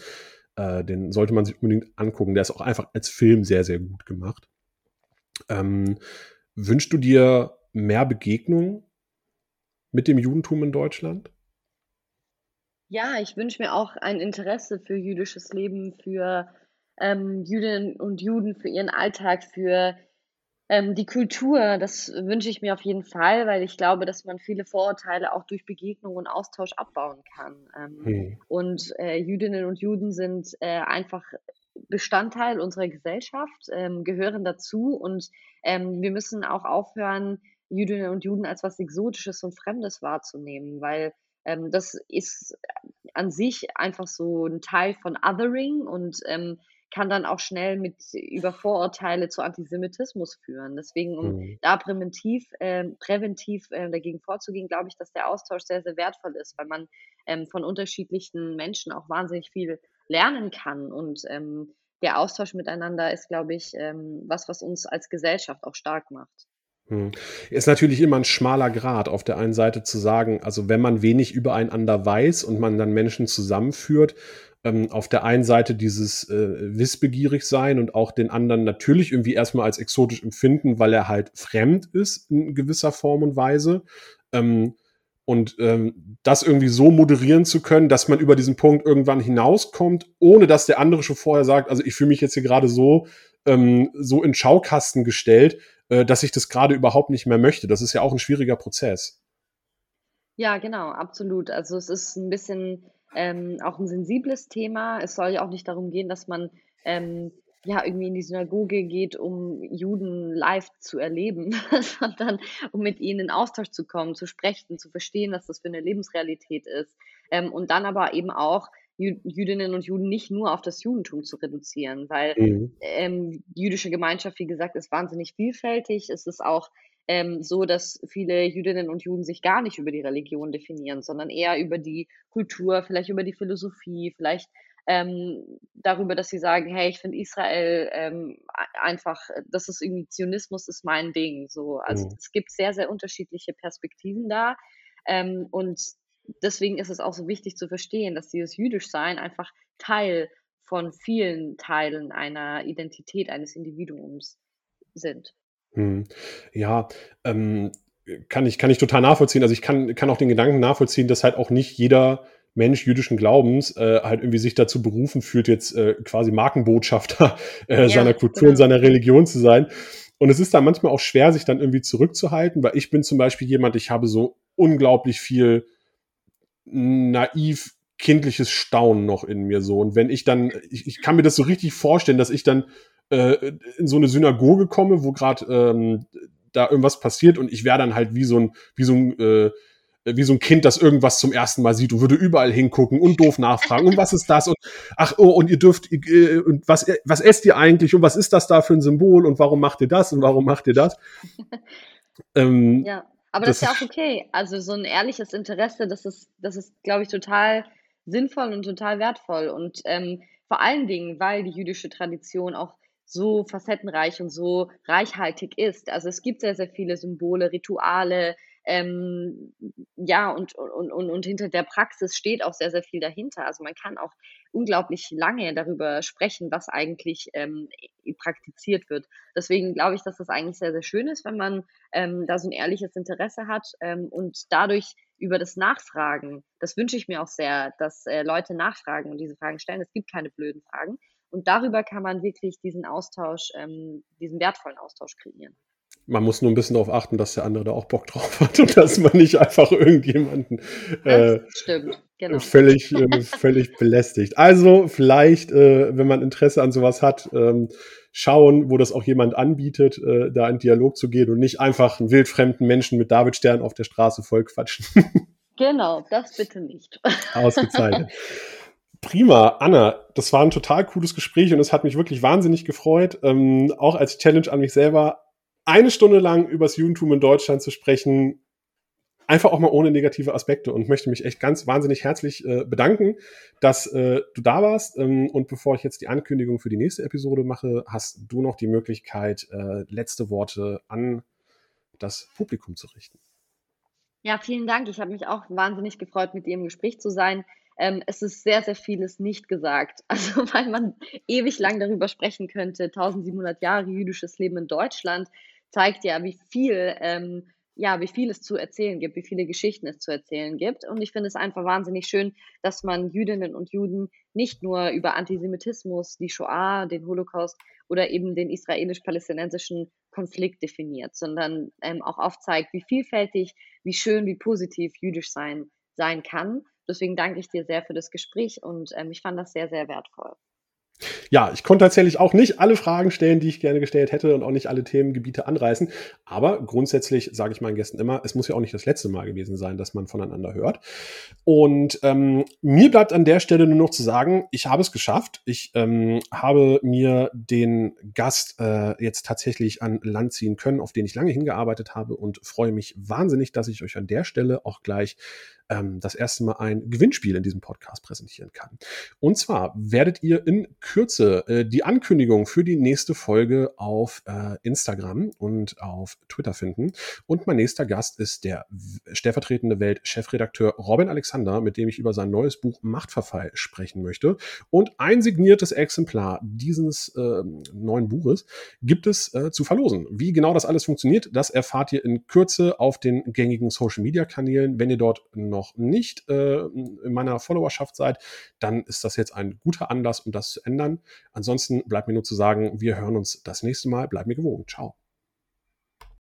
Äh, den sollte man sich unbedingt angucken. Der ist auch einfach als Film sehr, sehr gut gemacht. Ähm, wünschst du dir mehr Begegnung mit dem Judentum in Deutschland? Ja, ich wünsche mir auch ein Interesse für jüdisches Leben, für ähm, Jüdinnen und Juden, für ihren Alltag, für Ähm, die Kultur, das wünsche ich mir auf jeden Fall, weil ich glaube, dass man viele Vorurteile auch durch Begegnung und Austausch abbauen kann. Ähm, Mhm. und äh, Jüdinnen und Juden sind äh, einfach Bestandteil unserer Gesellschaft, ähm, gehören dazu und ähm, wir müssen auch aufhören, Jüdinnen und Juden als was Exotisches und Fremdes wahrzunehmen, weil ähm, das ist an sich einfach so ein Teil von Othering und ähm, kann dann auch schnell mit über Vorurteile zu Antisemitismus führen. Deswegen, um Mhm. da präventiv, ähm, präventiv äh, dagegen vorzugehen, glaube ich, dass der Austausch sehr, sehr wertvoll ist, weil man ähm, von unterschiedlichen Menschen auch wahnsinnig viel lernen kann. Und ähm, der Austausch miteinander ist, glaube ich, ähm, was, was uns als Gesellschaft auch stark macht. Mhm. Ist natürlich immer ein schmaler Grat, auf der einen Seite zu sagen, also wenn man wenig übereinander weiß und man dann Menschen zusammenführt, ähm, auf der einen Seite dieses äh, wissbegierig sein und auch den anderen natürlich irgendwie erstmal als exotisch empfinden, weil er halt fremd ist in gewisser Form und Weise. Ähm, und ähm, das irgendwie so moderieren zu können, dass man über diesen Punkt irgendwann hinauskommt, ohne dass der andere schon vorher sagt, also ich fühle mich jetzt hier gerade so, ähm, so in Schaukasten gestellt, äh, dass ich das gerade überhaupt nicht mehr möchte. Das ist ja auch ein schwieriger Prozess. Ja, genau, absolut. Also es ist ein bisschen ähm, auch ein sensibles Thema. Es soll ja auch nicht darum gehen, dass man ähm, ja irgendwie in die Synagoge geht, um Juden live zu erleben, sondern um mit ihnen in Austausch zu kommen, zu sprechen, zu verstehen, was das für eine Lebensrealität ist. Ähm, und dann aber eben auch Jü Jüdinnen und Juden nicht nur auf das Judentum zu reduzieren, weil Mhm. ähm, die jüdische Gemeinschaft, wie gesagt, ist wahnsinnig vielfältig. Es ist auch ähm, so, dass viele Jüdinnen und Juden sich gar nicht über die Religion definieren, sondern eher über die Kultur, vielleicht über die Philosophie, vielleicht ähm, darüber, dass sie sagen, hey, ich finde Israel ähm, a- einfach, das ist irgendwie Zionismus ist mein Ding. So, also Mhm. es gibt sehr, sehr unterschiedliche Perspektiven da. Ähm, und deswegen ist es auch so wichtig zu verstehen, dass dieses Jüdischsein einfach Teil von vielen Teilen einer Identität eines Individuums sind. Mhm. Ja, ähm, kann ich kann ich total nachvollziehen. Also, ich kann kann auch den Gedanken nachvollziehen, dass halt auch nicht jeder Mensch jüdischen Glaubens, äh, halt irgendwie sich dazu berufen fühlt, jetzt, äh, quasi Markenbotschafter, äh, seiner Ja, Kultur und genau. seiner Religion zu sein. Und es ist dann manchmal auch schwer, sich dann irgendwie zurückzuhalten, weil ich bin zum Beispiel jemand, ich habe so unglaublich viel naiv kindliches Staunen noch in mir so. Und wenn ich dann, ich, ich kann mir das so richtig vorstellen, dass ich dann äh, in so eine Synagoge komme, wo gerade ähm, da irgendwas passiert und ich wäre dann halt wie so ein, wie so ein, äh, wie so ein Kind, das irgendwas zum ersten Mal sieht und würde überall hingucken und doof nachfragen. Und was ist das? Und ach, oh, und ihr dürft, äh, und was, was esst ihr eigentlich? Und was ist das da für ein Symbol? Und warum macht ihr das? Und warum macht ihr das? Ähm, Ja, aber das das ist ja auch okay. Also so ein ehrliches Interesse, das ist, das ist, glaube ich, total sinnvoll und total wertvoll. Und ähm, vor allen Dingen, weil die jüdische Tradition auch so facettenreich und so reichhaltig ist. Also es gibt sehr, sehr viele Symbole, Rituale, ähm, ja, und, und, und, und hinter der Praxis steht auch sehr, sehr viel dahinter. Also man kann auch unglaublich lange darüber sprechen, was eigentlich ähm, praktiziert wird. Deswegen glaube ich, dass das eigentlich sehr, sehr schön ist, wenn man ähm, da so ein ehrliches Interesse hat ähm, und dadurch über das Nachfragen, das wünsche ich mir auch sehr, dass äh, Leute nachfragen und diese Fragen stellen. Es gibt keine blöden Fragen. Und darüber kann man wirklich diesen Austausch, ähm, diesen wertvollen Austausch kreieren. man muss nur ein bisschen darauf achten, dass der andere da auch Bock drauf hat und dass man nicht einfach irgendjemanden äh, genau. völlig, äh, völlig belästigt. Also vielleicht, äh, wenn man Interesse an sowas hat, ähm, schauen, wo das auch jemand anbietet, äh, da in Dialog zu gehen und nicht einfach einen wildfremden Menschen mit Davidstern auf der Straße voll quatschen. Genau, das bitte nicht. Ausgezeichnet. Prima, Anna, das war ein total cooles Gespräch und es hat mich wirklich wahnsinnig gefreut, ähm, auch als Challenge an mich selber, eine Stunde lang übers Judentum in Deutschland zu sprechen, einfach auch mal ohne negative Aspekte und möchte mich echt ganz wahnsinnig herzlich äh, bedanken, dass äh, du da warst. Ähm, und bevor ich jetzt die Ankündigung für die nächste Episode mache, hast du noch die Möglichkeit, äh, letzte Worte an das Publikum zu richten. Ja, vielen Dank. Ich habe mich auch wahnsinnig gefreut, mit dir im Gespräch zu sein. Ähm, es ist sehr, sehr vieles nicht gesagt. Also, weil man ewig lang darüber sprechen könnte. 1700 Jahre jüdisches Leben in Deutschland zeigt ja, wie viel ähm, ja, wie viel es zu erzählen gibt, wie viele Geschichten es zu erzählen gibt. Und ich finde es einfach wahnsinnig schön, dass man Jüdinnen und Juden nicht nur über Antisemitismus, die Shoah, den Holocaust oder eben den israelisch-palästinensischen Konflikt definiert, sondern ähm, auch aufzeigt, wie vielfältig, wie schön, wie positiv jüdisch sein sein kann. Deswegen danke ich dir sehr für das Gespräch und ähm, ich fand das sehr, sehr wertvoll. Ja, ich konnte tatsächlich auch nicht alle Fragen stellen, die ich gerne gestellt hätte und auch nicht alle Themengebiete anreißen. Aber grundsätzlich sage ich meinen Gästen immer, es muss ja auch nicht das letzte Mal gewesen sein, dass man voneinander hört. Und ähm, mir bleibt an der Stelle nur noch zu sagen, ich habe es geschafft. Ich ähm, habe mir den Gast äh, jetzt tatsächlich an Land ziehen können, auf den ich lange hingearbeitet habe und freue mich wahnsinnig, dass ich euch an der Stelle auch gleich ähm, das erste Mal ein Gewinnspiel in diesem Podcast präsentieren kann. Und zwar werdet ihr in Kürze äh, die Ankündigung für die nächste Folge auf äh, Instagram und auf Twitter finden. Und mein nächster Gast ist der stellvertretende Welt-Chefredakteur Robin Alexander, mit dem ich über sein neues Buch Machtverfall sprechen möchte. Und ein signiertes Exemplar dieses äh, neuen Buches gibt es äh, zu verlosen. Wie genau das alles funktioniert, das erfahrt ihr in Kürze auf den gängigen Social-Media-Kanälen. Wenn ihr dort noch nicht äh, in meiner Followerschaft seid, dann ist das jetzt ein guter Anlass, um das zu ändern. Ansonsten bleibt mir nur zu sagen, wir hören uns das nächste Mal. Bleibt mir gewogen. Ciao.